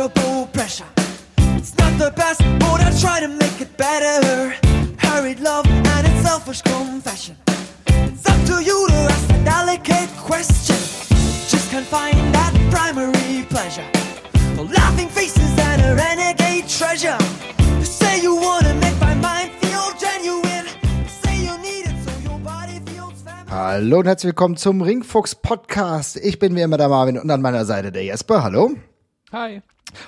uncontrollable pressure. It's not the best, but I try to make it better. Hurried love and its selfish confession. It's up to you to ask the delicate question. Just can't find that primary pleasure. The laughing faces and a renegade treasure. You say you wanna make my mind feel genuine. You say you need it so your body feels feminine. Hallo und herzlich willkommen zum Ringfuchs Podcast. Ich bin wie immer der Marvin und an meiner Seite der Jesper. Hallo. Hi.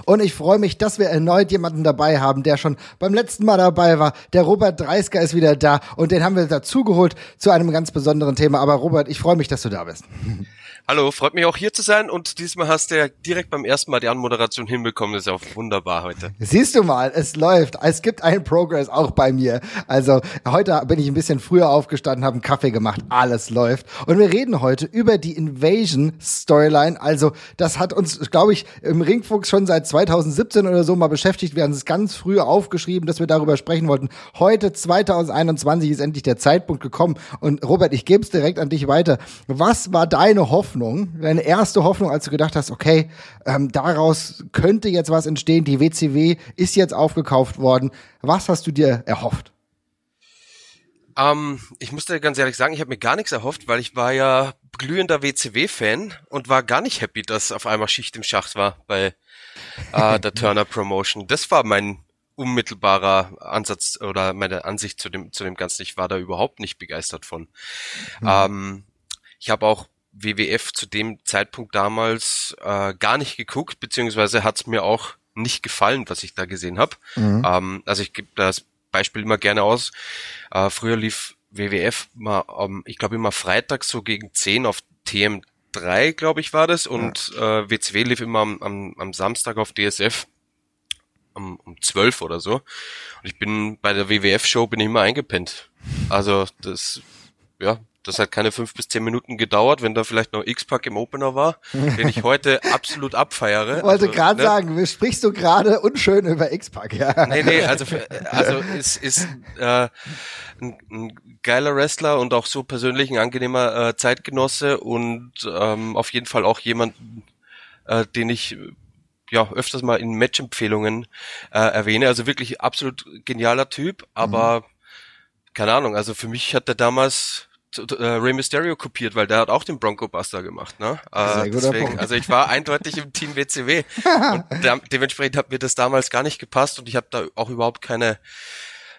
Und ich freue mich, dass wir erneut jemanden dabei haben, der schon beim letzten Mal dabei war. Der Robert Dreisker ist wieder da und den haben wir dazugeholt zu einem ganz besonderen Thema. Aber Robert, ich freue mich, dass du da bist. Hallo, freut mich auch hier zu sein und diesmal hast du ja direkt beim ersten Mal die Anmoderation hinbekommen. Das ist ja auch wunderbar heute. Siehst du mal, es läuft. Es gibt einen Progress auch bei mir. Also heute bin ich ein bisschen früher aufgestanden, habe einen Kaffee gemacht. Alles läuft. Und wir reden heute über die Invasion Storyline. Also das hat uns, glaube ich, im Ringfuchs schon seit 2017 oder so mal beschäftigt. Wir haben es ganz früh aufgeschrieben, dass wir darüber sprechen wollten. Heute 2021 ist endlich der Zeitpunkt gekommen. Und Robert, ich gebe es direkt an dich weiter. Was war deine Hoffnung, deine erste Hoffnung, als du gedacht hast, okay, ähm, daraus könnte jetzt was entstehen, die WCW ist jetzt aufgekauft worden. Was hast du dir erhofft? Ähm, ich muss dir ganz ehrlich sagen, ich habe mir gar nichts erhofft, weil ich war ja glühender WCW-Fan und war gar nicht happy, dass auf einmal Schicht im Schacht war bei äh, der Turner Promotion. Das war mein unmittelbarer Ansatz oder meine Ansicht zu dem zu dem Ganzen. Ich war da überhaupt nicht begeistert von. Ähm, ich habe auch WWF zu dem Zeitpunkt damals äh, gar nicht geguckt, beziehungsweise hat es mir auch nicht gefallen, was ich da gesehen habe. Ähm, also ich gebe das Beispiel immer gerne aus. Äh, früher lief WWF mal, ähm, ich glaube immer freitags so gegen 10 auf TM3, glaube ich, war das. Und äh, WCW lief immer am, am, am Samstag auf DSF um, um 12 oder so. Und ich bin bei der WWF-Show bin ich immer eingepennt. Also das, ja, das hat keine fünf bis zehn Minuten gedauert, wenn da vielleicht noch X-Pack im Opener war, den ich heute absolut abfeiere. Ich wollte Also, gerade ne? sagen, sprichst du gerade unschön über X-Pac, ja. Nee, nee, also, also es ist äh, ein, ein geiler Wrestler und auch so persönlich ein angenehmer äh, Zeitgenosse und ähm, auf jeden Fall auch jemand, äh, den ich ja öfters mal in Match-Empfehlungen äh, erwähne. Also wirklich absolut genialer Typ, aber keine Ahnung, also für mich hat er damals äh, Rey Mysterio kopiert, weil der hat auch den Bronco Buster gemacht, ne? Sehr Äh, guter deswegen, Punkt. also ich war eindeutig im Team WCW und de dementsprechend hat mir das damals gar nicht gepasst und ich habe da auch überhaupt keine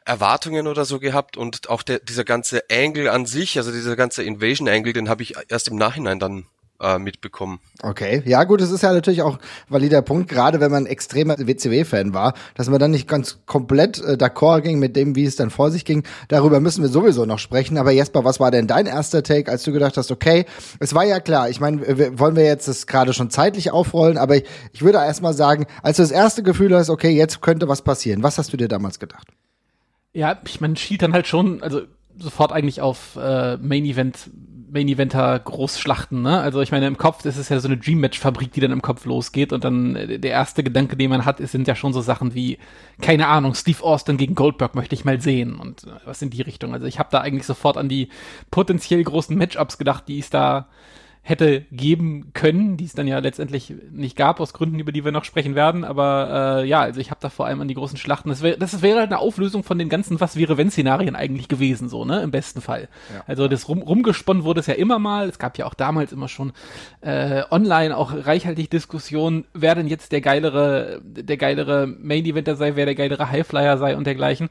Erwartungen oder so gehabt und auch der, dieser ganze Angle an sich, also dieser ganze Invasion Angle, den habe ich erst im Nachhinein dann äh, mitbekommen. Okay, ja gut, es ist ja natürlich auch ein valider Punkt, gerade wenn man extremer WCW-Fan war, dass man dann nicht ganz komplett äh, d'accord ging mit dem, wie es dann vor sich ging. Darüber müssen wir sowieso noch sprechen. Aber Jesper, was war denn dein erster Take, als du gedacht hast, okay, es war ja klar, ich meine, wir- wollen wir jetzt das gerade schon zeitlich aufrollen, aber ich, ich würde erst mal sagen, als du das erste Gefühl hast, okay, jetzt könnte was passieren, was hast du dir damals gedacht? Ja, ich meine, schielt dann halt schon, also sofort eigentlich auf äh, Main Event, Main Eventer Großschlachten, ne? Also ich meine, im Kopf, ist ja so eine Dream Match Fabrik, die dann im Kopf losgeht und dann äh, der erste Gedanke, den man hat, ist, sind ja schon so Sachen wie, keine Ahnung, Steve Austin gegen Goldberg möchte ich mal sehen und äh, was in die Richtung. Also ich habe da eigentlich sofort an die potenziell großen Matchups gedacht, die es da hätte geben können, die es dann ja letztendlich nicht gab, aus Gründen, über die wir noch sprechen werden. Aber äh, ja, also ich habe da vor allem an die großen Schlachten. Das wäre das wäre halt eine Auflösung von den ganzen Was wäre wenn Szenarien eigentlich gewesen, so, ne? Im besten Fall. Also das rum, rumgesponnen wurde es ja immer mal. Es gab ja auch damals immer schon äh, online auch reichhaltig Diskussionen, wer denn jetzt der geilere, der geilere Main Eventer sei, wer der geilere Highflyer sei und dergleichen.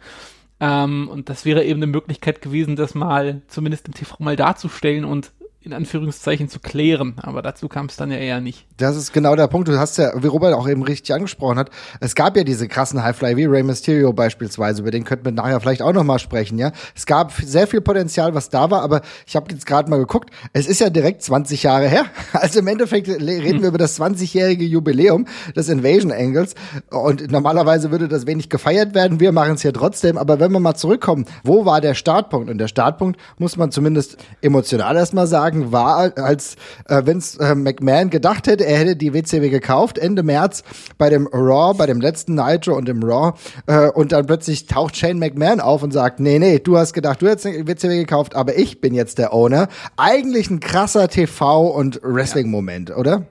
Ähm, und das wäre eben eine Möglichkeit gewesen, das mal zumindest im TV mal darzustellen und in Anführungszeichen zu klären. Aber dazu kam es dann ja eher nicht. Das ist genau der Punkt. Du hast ja, wie Robert auch eben richtig angesprochen hat, es gab ja diese krassen Highfly wie Rey Mysterio beispielsweise, über den könnten wir nachher vielleicht auch noch mal sprechen, ja. Es gab sehr viel Potenzial, was da war, aber ich habe jetzt gerade mal geguckt, es ist ja direkt 20 Jahre her. Also im Endeffekt reden wir über das 20-jährige Jubiläum des Invasion Angles und normalerweise würde das wenig gefeiert werden. Wir machen es hier trotzdem, aber wenn wir mal zurückkommen, wo war der Startpunkt? Und der Startpunkt muss man zumindest emotional erstmal sagen, war, als äh, Vince äh, McMahon gedacht hätte, er hätte die WCW gekauft, Ende März bei dem Raw, bei dem letzten Nitro und dem Raw. Äh, und dann plötzlich taucht Shane McMahon auf und sagt, nee, nee, du hast gedacht, du hättest die WCW gekauft, aber ich bin jetzt der Owner. Eigentlich ein krasser TV- und Wrestling-Moment, oder?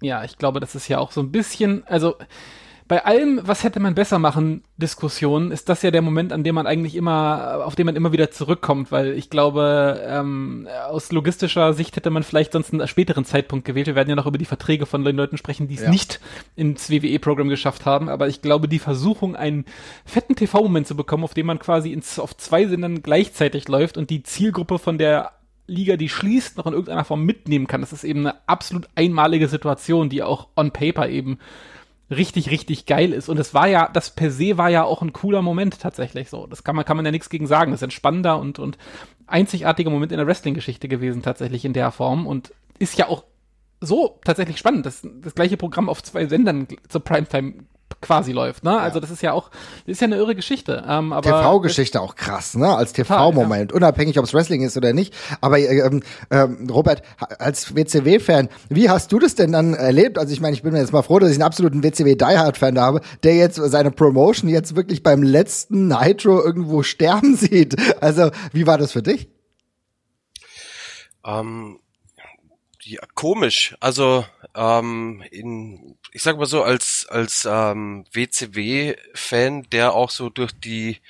Ja, ich glaube, das ist ja auch so ein bisschen, also bei allem, was hätte man besser machen, Diskussionen, ist das ja der Moment, an dem man eigentlich immer, auf den man immer wieder zurückkommt, weil ich glaube, ähm, aus logistischer Sicht hätte man vielleicht sonst einen späteren Zeitpunkt gewählt. Wir werden ja noch über die Verträge von den Leuten sprechen, die es ja. nicht ins WWE-Programm geschafft haben, aber ich glaube, die Versuchung, einen fetten TV-Moment zu bekommen, auf dem man quasi ins, auf zwei Sendern gleichzeitig läuft und die Zielgruppe von der Liga, die schließt, noch in irgendeiner Form mitnehmen kann. Das ist eben eine absolut einmalige Situation, die auch on paper eben richtig, richtig geil ist. Und es war ja, das per se war ja auch ein cooler Moment tatsächlich so. Das kann man, kann man ja nichts gegen sagen. Das ist ein spannender und, und einzigartiger Moment in der Wrestling-Geschichte gewesen, tatsächlich in der Form. Und ist ja auch so tatsächlich spannend, dass das gleiche Programm auf zwei Sendern zur Primetime quasi läuft. Ne? Ja. Also das ist ja auch, das ist ja eine irre Geschichte. Ähm, aber TV-Geschichte auch krass, ne? Als TV-Moment, ja. unabhängig, ob es Wrestling ist oder nicht. Aber ähm, ähm, Robert, als WCW-Fan, wie hast du das denn dann erlebt? Also ich meine, ich bin mir jetzt mal froh, dass ich einen absoluten WCW-Diehard-Fan habe, der jetzt seine Promotion jetzt wirklich beim letzten Nitro irgendwo sterben sieht. Also wie war das für dich? Ähm, ja, komisch. Also ähm, in, ich sag mal so, als, als ähm, WCW-Fan, der auch so durch die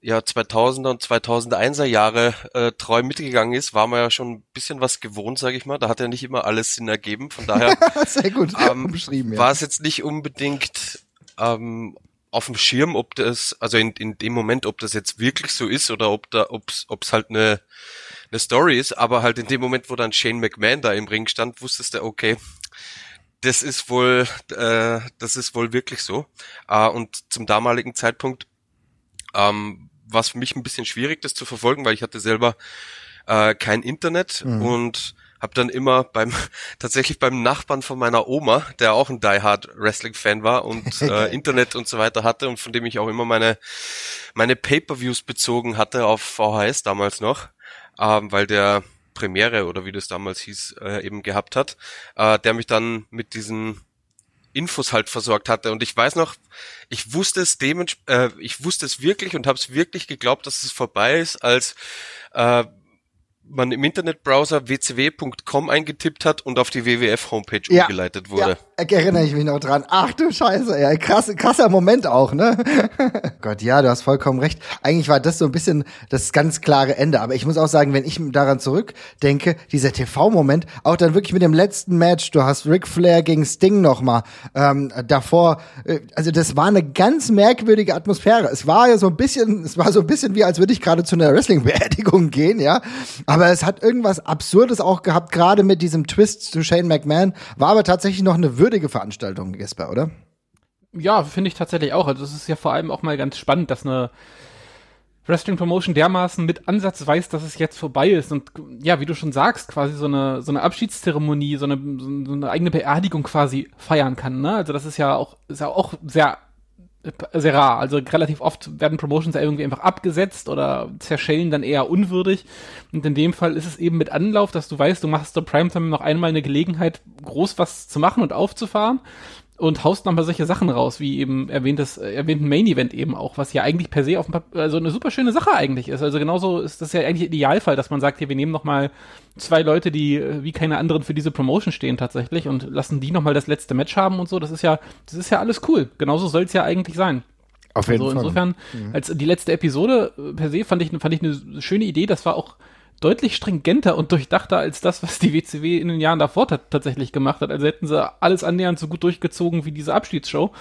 ja, 2000er und 2001er Jahre äh, treu mitgegangen ist, war man ja schon ein bisschen was gewohnt, sage ich mal. Da hat ja nicht immer alles Sinn ergeben. Von daher Sehr gut ähm, beschrieben, ja. war es jetzt nicht unbedingt ähm, auf dem Schirm, ob das, also in, in dem Moment, ob das jetzt wirklich so ist oder ob da, ob's, ob's halt eine eine Story ist, aber halt in dem Moment, wo dann Shane McMahon da im Ring stand, wusstest du, okay, das ist wohl, äh, das ist wohl wirklich so. Äh, und zum damaligen Zeitpunkt ähm, war es für mich ein bisschen schwierig, das zu verfolgen, weil ich hatte selber äh, kein Internet mhm. und habe dann immer beim tatsächlich beim Nachbarn von meiner Oma, der auch ein Die Hard Wrestling Fan war und äh, Internet und so weiter hatte und von dem ich auch immer meine meine Pay-per-Views bezogen hatte auf VHS damals noch, ähm, weil der Premiere oder wie das damals hieß, äh, eben gehabt hat, äh, der mich dann mit diesen Infos halt versorgt hatte. Und ich weiß noch, ich wusste es dements äh, ich wusste es wirklich und habe es wirklich geglaubt, dass es vorbei ist, als äh, man im Internetbrowser wcw.com eingetippt hat und auf die WWF-Homepage ja, umgeleitet wurde. Ja, erinnere ich mich noch dran. Ach du Scheiße, ja, krass, krasser Moment auch, ne? Gott, ja, du hast vollkommen recht. Eigentlich war das so ein bisschen das ganz klare Ende. Aber ich muss auch sagen, wenn ich daran zurückdenke, dieser TV-Moment, auch dann wirklich mit dem letzten Match, du hast Ric Flair gegen Sting nochmal, ähm, davor, äh, also das war eine ganz merkwürdige Atmosphäre. Es war ja so ein bisschen, es war so ein bisschen wie, als würde ich gerade zu einer Wrestling-Beerdigung gehen, ja. Aber es hat irgendwas Absurdes auch gehabt, gerade mit diesem Twist zu Shane McMahon. War aber tatsächlich noch eine würdige Veranstaltung, Jesper, oder? Ja, finde ich tatsächlich auch. Also es ist ja vor allem auch mal ganz spannend, dass eine Wrestling Promotion dermaßen mit Ansatz weiß, dass es jetzt vorbei ist und ja, wie du schon sagst, quasi so eine so eine Abschiedszeremonie, so eine so eine eigene Beerdigung quasi feiern kann, ne? Also das ist ja auch ist ja auch sehr sehr rar. Also relativ oft werden Promotions irgendwie einfach abgesetzt oder zerschellen dann eher unwürdig. Und in dem Fall ist es eben mit Anlauf, dass du weißt, du machst zur Primetime noch einmal eine Gelegenheit, groß was zu machen und aufzufahren und haust nochmal solche Sachen raus, wie eben erwähntes, äh, erwähnten Main Event eben auch, was ja eigentlich per se auf dem also eine super schöne Sache eigentlich ist. Also genauso ist das ja eigentlich Idealfall, dass man sagt, hier, wir nehmen nochmal zwei Leute, die äh, wie keine anderen für diese Promotion stehen tatsächlich und lassen die nochmal das letzte Match haben und so. Das ist ja, das ist ja alles cool. Genauso soll es ja eigentlich sein. Auf jeden also Fall. Insofern, mhm. als die letzte Episode äh, per se fand ich, fand ich eine schöne Idee. Das war auch deutlich stringenter und durchdachter als das, was die WCW in den Jahren davor tatsächlich gemacht hat. Also hätten sie alles annähernd so gut durchgezogen wie diese Abschiedsshow,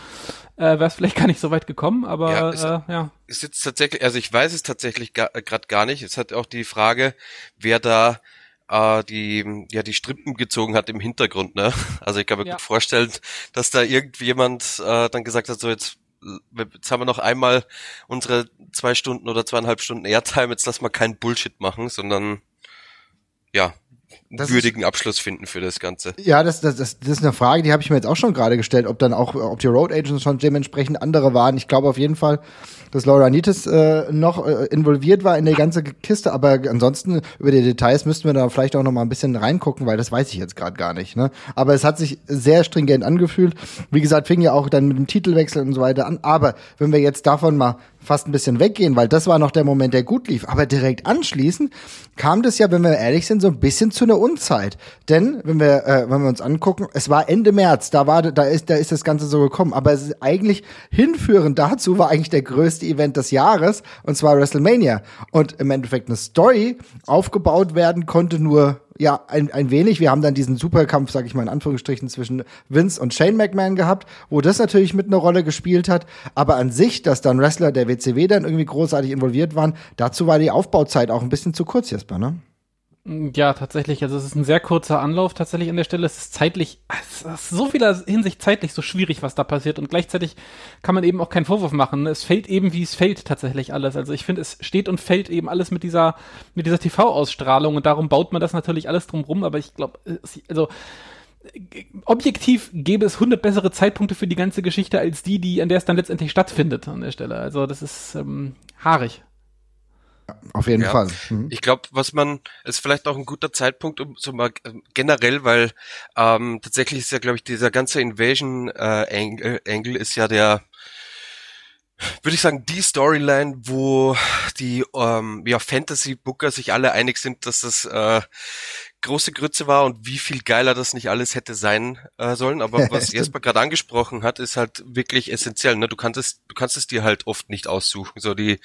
äh, wäre es vielleicht gar nicht so weit gekommen, aber ja, ist, äh, ja. Ist jetzt tatsächlich, also ich weiß es tatsächlich gerade gar nicht. Es hat auch die Frage, wer da äh, die ja die Strippen gezogen hat im Hintergrund, ne? Also ich kann mir ja. gut vorstellen, dass da irgendjemand äh, dann gesagt hat, so jetzt jetzt haben wir noch einmal unsere zwei Stunden oder zweieinhalb Stunden Airtime, jetzt lass mal keinen Bullshit machen, sondern ja, einen würdigen ist, Abschluss finden für das Ganze. Ja, das, das, das, das ist eine Frage, die habe ich mir jetzt auch schon gerade gestellt, ob dann auch, ob die Road Agents schon dementsprechend andere waren. Ich glaube auf jeden Fall, dass Laura Nitis äh, noch äh, involviert war in die ganze Kiste, aber ansonsten über die Details müssten wir da vielleicht auch noch mal ein bisschen reingucken, weil das weiß ich jetzt gerade gar nicht. Ne? Aber es hat sich sehr stringent angefühlt. Wie gesagt, fing ja auch dann mit dem Titelwechsel und so weiter an. Aber wenn wir jetzt davon mal fast ein bisschen weggehen, weil das war noch der Moment, der gut lief. Aber direkt anschließend kam das ja, wenn wir ehrlich sind, so ein bisschen zu einer Unzeit. Denn wenn wir, äh, wenn wir uns angucken, es war Ende März, da war, da ist, da ist das Ganze so gekommen. Aber es ist eigentlich hinführend dazu war eigentlich der größte Event des Jahres und zwar WrestleMania. Und im Endeffekt eine Story aufgebaut werden konnte nur ja, ein, ein wenig. Wir haben dann diesen Superkampf, sag ich mal in Anführungsstrichen, zwischen Vince und Shane McMahon gehabt, wo das natürlich mit einer Rolle gespielt hat. Aber an sich, dass dann Wrestler der WCW dann irgendwie großartig involviert waren, dazu war die Aufbauzeit auch ein bisschen zu kurz, Jesper, ne? Ja, tatsächlich. Also es ist ein sehr kurzer Anlauf tatsächlich an der Stelle. Es ist zeitlich, es ist so vieler Hinsicht zeitlich so schwierig, was da passiert. Und gleichzeitig kann man eben auch keinen Vorwurf machen. Es fällt eben, wie es fällt, tatsächlich alles. Also ich finde, es steht und fällt eben alles mit dieser, mit dieser TV-Ausstrahlung. Und darum baut man das natürlich alles drumrum. Aber ich glaube, also objektiv gäbe es 100 bessere Zeitpunkte für die ganze Geschichte als die, die an der es dann letztendlich stattfindet an der Stelle. Also das ist ähm, haarig. Auf jeden Ja. Fall. Mhm. Ich glaube, was man, ist vielleicht auch ein guter Zeitpunkt, um so mal äh, generell, weil ähm, tatsächlich ist ja, glaube ich, dieser ganze Invasion äh, Angle, Angle ist ja der, würde ich sagen, die Storyline, wo die ähm, ja, Fantasy-Booker sich alle einig sind, dass das äh, große Grütze war und wie viel geiler das nicht alles hätte sein äh, sollen. Aber was. Jesper gerade angesprochen hat, ist halt wirklich essentiell. Ne? Du kannst es, du kannst es dir halt oft nicht aussuchen. So die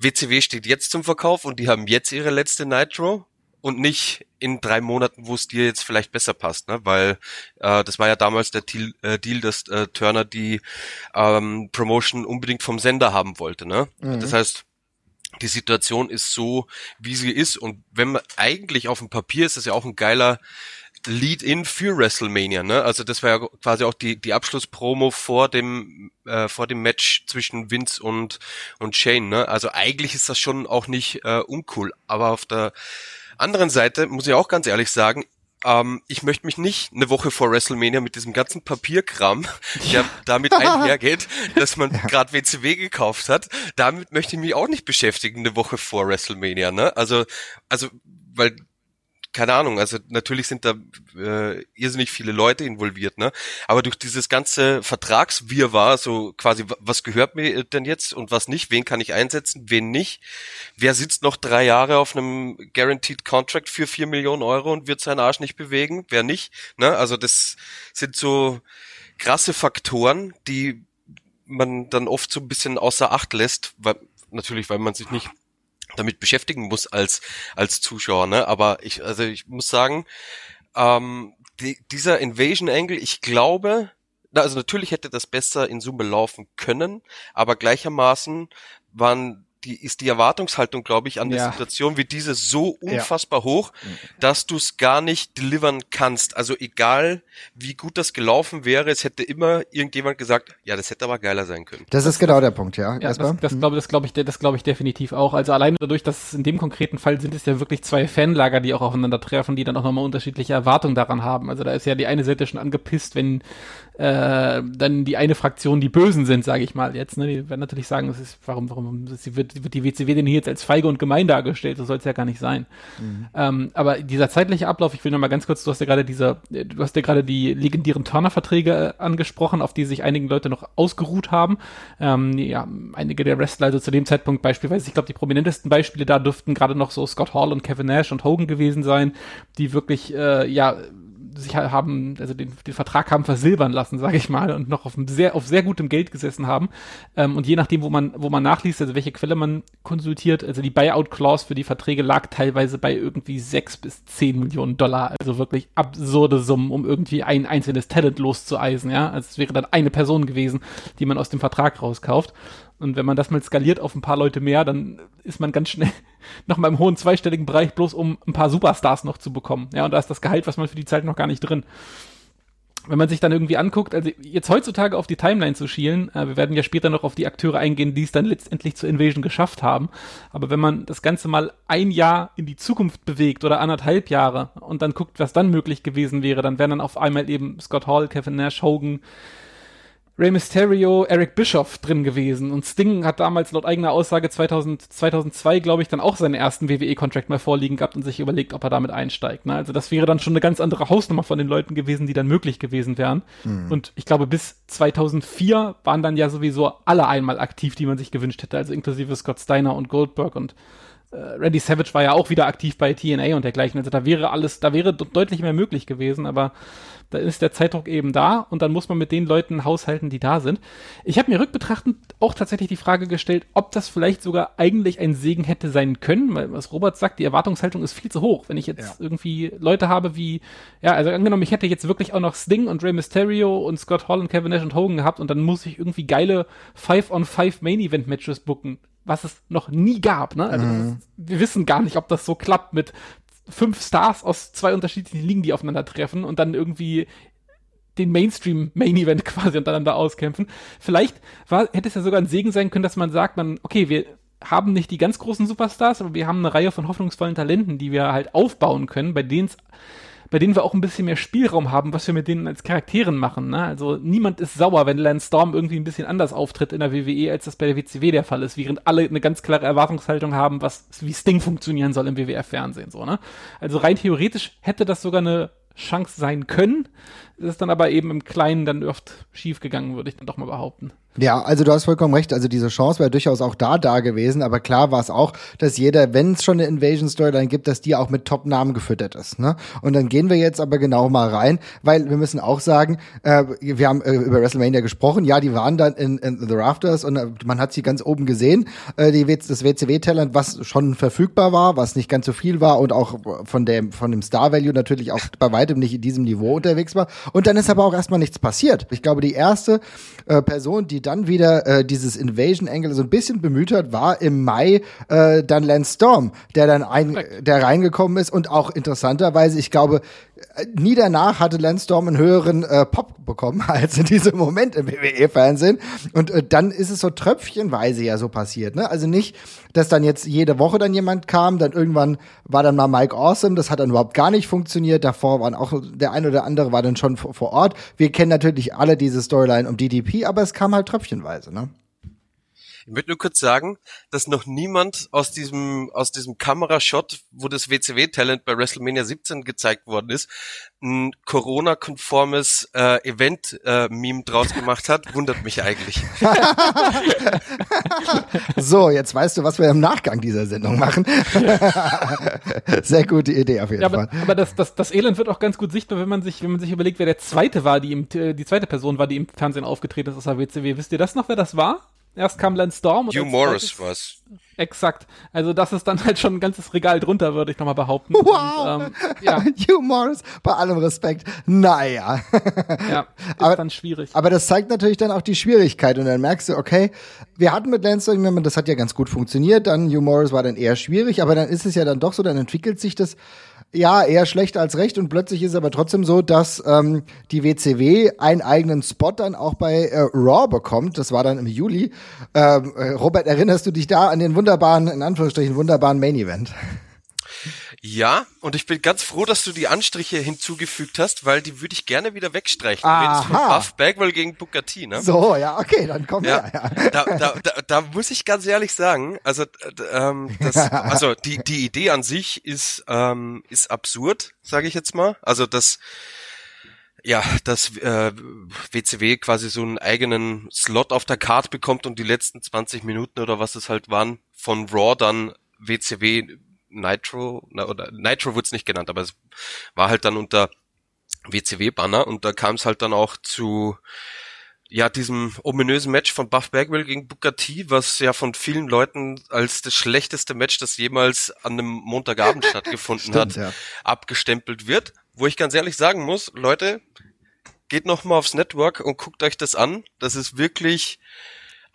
WCW steht jetzt zum Verkauf und die haben jetzt ihre letzte Nitro und nicht in drei Monaten, wo es dir jetzt vielleicht besser passt, ne? Weil äh, das war ja damals der Deal, äh, Deal dass äh, Turner die ähm, Promotion unbedingt vom Sender haben wollte, ne? Das heißt, die Situation ist so, wie sie ist und wenn man eigentlich auf dem Papier ist das ja auch ein geiler Lead-in für WrestleMania, ne? Also das war ja quasi auch die die Abschlusspromo vor dem äh, vor dem Match zwischen Vince und und Shane, ne? Also eigentlich ist das schon auch nicht äh, uncool, aber auf der anderen Seite muss ich auch ganz ehrlich sagen, ähm, ich möchte mich nicht eine Woche vor WrestleMania mit diesem ganzen Papierkram, der damit einhergeht, dass man gerade WCW gekauft hat, damit möchte ich mich auch nicht beschäftigen eine Woche vor WrestleMania, ne? Also, also, weil keine Ahnung, also natürlich sind da äh, irrsinnig viele Leute involviert, ne? Aber durch dieses ganze Vertragswirrwarr, so quasi, wa- was gehört mir denn jetzt und was nicht, wen kann ich einsetzen, wen nicht, wer sitzt noch drei Jahre auf einem Guaranteed Contract für vier Millionen Euro und wird seinen Arsch nicht bewegen, wer nicht, ne? Also das sind so krasse Faktoren, die man dann oft so ein bisschen außer Acht lässt, weil, natürlich, weil man sich nicht damit beschäftigen muss als als Zuschauer, ne? Aber ich also ich muss sagen, ähm, die, dieser Invasion Angle, ich glaube, also natürlich hätte das besser in Summe laufen können, aber gleichermaßen waren die ist die Erwartungshaltung, glaube ich, an der Ja. Situation wie diese so unfassbar hoch, dass du es gar nicht delivern kannst. Also egal, wie gut das gelaufen wäre, es hätte immer irgendjemand gesagt, ja, das hätte aber geiler sein können. Das ist genau der Punkt, ja. Ja, Jesper? das, das glaube das glaube ich, das glaube ich definitiv auch. Also alleine dadurch, dass in dem konkreten Fall sind es ja wirklich zwei Fanlager, die auch aufeinandertreffen, die dann auch nochmal unterschiedliche Erwartungen daran haben. Also da ist ja die eine Seite schon angepisst, wenn äh, dann die eine Fraktion die Bösen sind, sage ich mal jetzt. Ne? Die werden natürlich sagen, es ist, warum, warum sie wird, wird die WCW denn hier jetzt als feige und gemein dargestellt? So soll es ja gar nicht sein. Ähm, aber dieser zeitliche Ablauf, ich will noch mal ganz kurz, du hast ja gerade dieser, äh, du hast ja gerade die legendären Turner-Verträge äh, angesprochen, auf die sich einige Leute noch ausgeruht haben. Ähm, ja, einige der Wrestler, also zu dem Zeitpunkt beispielsweise, ich glaube, die prominentesten Beispiele da dürften gerade noch so Scott Hall und Kevin Nash und Hogan gewesen sein, die wirklich, äh, ja, sich ha- haben, also den, den Vertrag haben versilbern lassen, sage ich mal, und noch auf sehr, auf sehr gutem Geld gesessen haben. Ähm, und je nachdem, wo man, wo man nachliest, also welche Quelle man konsultiert, also die Buyout-Clause für die Verträge lag teilweise bei irgendwie sechs bis zehn Millionen Dollar. Also wirklich absurde Summen, um irgendwie ein einzelnes Talent loszueisen, ja. Also es wäre dann eine Person gewesen, die man aus dem Vertrag rauskauft. Und wenn man das mal skaliert auf ein paar Leute mehr, dann ist man ganz schnell noch mal im hohen zweistelligen Bereich, bloß um ein paar Superstars noch zu bekommen. Ja, und da ist das Gehalt, was man für die Zeit noch gar nicht drin. Wenn man sich dann irgendwie anguckt, also jetzt heutzutage auf die Timeline zu schielen, äh, wir werden ja später noch auf die Akteure eingehen, die es dann letztendlich zur Invasion geschafft haben. Aber wenn man das Ganze mal ein Jahr in die Zukunft bewegt oder anderthalb Jahre und dann guckt, was dann möglich gewesen wäre, dann wären dann auf einmal eben Scott Hall, Kevin Nash, Hogan, Rey Mysterio, Eric Bischoff drin gewesen und Sting hat damals laut eigener Aussage 2000, 2002, glaube ich, dann auch seinen ersten WWE-Contract mal vorliegen gehabt und sich überlegt, ob er damit einsteigt. Ne? Also das wäre dann schon eine ganz andere Hausnummer von den Leuten gewesen, die dann möglich gewesen wären. Mhm. Und ich glaube, bis 2004 waren dann ja sowieso alle einmal aktiv, die man sich gewünscht hätte, also inklusive Scott Steiner und Goldberg und äh, Randy Savage war ja auch wieder aktiv bei TNA und dergleichen. Also da wäre alles, da wäre deutlich mehr möglich gewesen, aber da ist der Zeitdruck eben da und dann muss man mit den Leuten haushalten, die da sind. Ich habe mir rückbetrachtend auch tatsächlich die Frage gestellt, ob das vielleicht sogar eigentlich ein Segen hätte sein können, weil was Robert sagt, die Erwartungshaltung ist viel zu hoch. Wenn ich jetzt ja. irgendwie Leute habe wie, ja, also angenommen, ich hätte jetzt wirklich auch noch Sting und Rey Mysterio und Scott Hall und Kevin Nash und Hogan gehabt und dann muss ich irgendwie geile 5-on-5 Main-Event-Matches booken was es noch nie gab. Ne? Also mhm. ist, wir wissen gar nicht, ob das so klappt mit fünf Stars aus zwei unterschiedlichen Ligen, die aufeinandertreffen und dann irgendwie den Mainstream Main Event quasi untereinander auskämpfen. Vielleicht war, hätte es ja sogar ein Segen sein können, dass man sagt, man, okay, wir haben nicht die ganz großen Superstars, aber wir haben eine Reihe von hoffnungsvollen Talenten, die wir halt aufbauen können, bei denen es bei denen wir auch ein bisschen mehr Spielraum haben, was wir mit denen als Charakteren machen. Ne? Also niemand ist sauer, wenn Lance Storm irgendwie ein bisschen anders auftritt in der WWE, als das bei der WCW der Fall ist, während alle eine ganz klare Erwartungshaltung haben, was wie Sting funktionieren soll im WWF-Fernsehen. So, ne? Also rein theoretisch hätte das sogar eine Chance sein können. Das ist dann aber eben im Kleinen dann oft schief gegangen, würde ich dann doch mal behaupten. Ja, also du hast vollkommen recht. Also diese Chance wäre durchaus auch da da gewesen. Aber klar war es auch, dass jeder, wenn es schon eine Invasion-Storyline gibt, dass die auch mit Top-Namen gefüttert ist. Ne? Und dann gehen wir jetzt aber genau mal rein, weil wir müssen auch sagen, äh, wir haben äh, über WrestleMania gesprochen. Ja, die waren dann in, in The Rafters und äh, man hat sie ganz oben gesehen. Äh, die, das WCW-Talent, was schon verfügbar war, was nicht ganz so viel war und auch von dem, von dem Star-Value natürlich auch bei weitem nicht in diesem Niveau unterwegs war. Und dann ist aber auch erstmal nichts passiert. Ich glaube, die erste äh, Person, die dann wieder äh, dieses Invasion Angle so ein bisschen bemüht hat, war im Mai äh, dann Lance Storm, der dann ein, der reingekommen ist und auch interessanterweise, ich glaube, äh, nie danach hatte Lance Storm einen höheren äh, Pop bekommen als in diesem Moment im WWE-Fernsehen. Und äh, dann ist es so tröpfchenweise ja so passiert. Ne? Also nicht, dass dann jetzt jede Woche dann jemand kam, dann irgendwann war dann mal Mike Awesome, das hat dann überhaupt gar nicht funktioniert. Davor waren auch der eine oder andere war dann schon vor Ort. Wir kennen natürlich alle diese Storyline um DDP, aber es kam halt tröpfchenweise. Ne? Ich möchte nur kurz sagen, dass noch niemand aus diesem, aus diesem Kamerashot, wo das WCW-Talent bei WrestleMania 17 gezeigt worden ist, ein Corona-konformes äh, Event-Meme äh, draus gemacht hat, wundert mich eigentlich. so, jetzt weißt du, was wir im Nachgang dieser Sendung machen. Sehr gute Idee auf jeden ja, Fall. Aber, aber das, das, das Elend wird auch ganz gut sichtbar, wenn man sich, wenn man sich überlegt, wer der zweite war, die im, die zweite Person war, die im Fernsehen aufgetreten ist aus der WCW. Wisst ihr das noch, wer das war? Erst kam Lance Storm. Hugh Morris was. Exakt. Also das ist dann halt schon ein ganzes Regal drunter, würde ich nochmal behaupten. Wow. Und, ähm, ja. Hugh Morris, bei allem Respekt. Naja. ja, ist aber, dann schwierig. Aber das zeigt natürlich dann auch die Schwierigkeit und dann merkst du, okay, wir hatten mit Lance Storm, das hat ja ganz gut funktioniert, dann Hugh Morris war dann eher schwierig, aber dann ist es ja dann doch so, dann entwickelt sich das ja, eher schlecht als recht und plötzlich ist aber trotzdem so, dass ähm, die WCW einen eigenen Spot dann auch bei äh, Raw bekommt. Das war dann im Juli. Ähm, äh, Robert, erinnerst du dich da an den wunderbaren, in Anführungsstrichen, wunderbaren Main Event? Ja, und ich bin ganz froh, dass du die Anstriche hinzugefügt hast, weil die würde ich gerne wieder wegstreichen. Aha. von Buff Bagwell gegen Booker T, ne? So, ja, okay, dann komm ja, her. Ja. Da, da, da, da muss ich ganz ehrlich sagen, also, ähm, das, also die, die Idee an sich ist, ähm, ist absurd, sage ich jetzt mal. Also das ja, dass äh, WCW quasi so einen eigenen Slot auf der Card bekommt und die letzten 20 Minuten oder was es halt waren von Raw dann WCW Nitro, na, oder Nitro wurde es nicht genannt, aber es war halt dann unter WCW-Banner und da kam es halt dann auch zu ja, diesem ominösen Match von Buff Bagwell gegen Booker T, was ja von vielen Leuten als das schlechteste Match, das jemals an einem Montagabend stattgefunden Stimmt, hat, ja. abgestempelt wird. Wo ich ganz ehrlich sagen muss, Leute, geht noch mal aufs Network und guckt euch das an. Das ist wirklich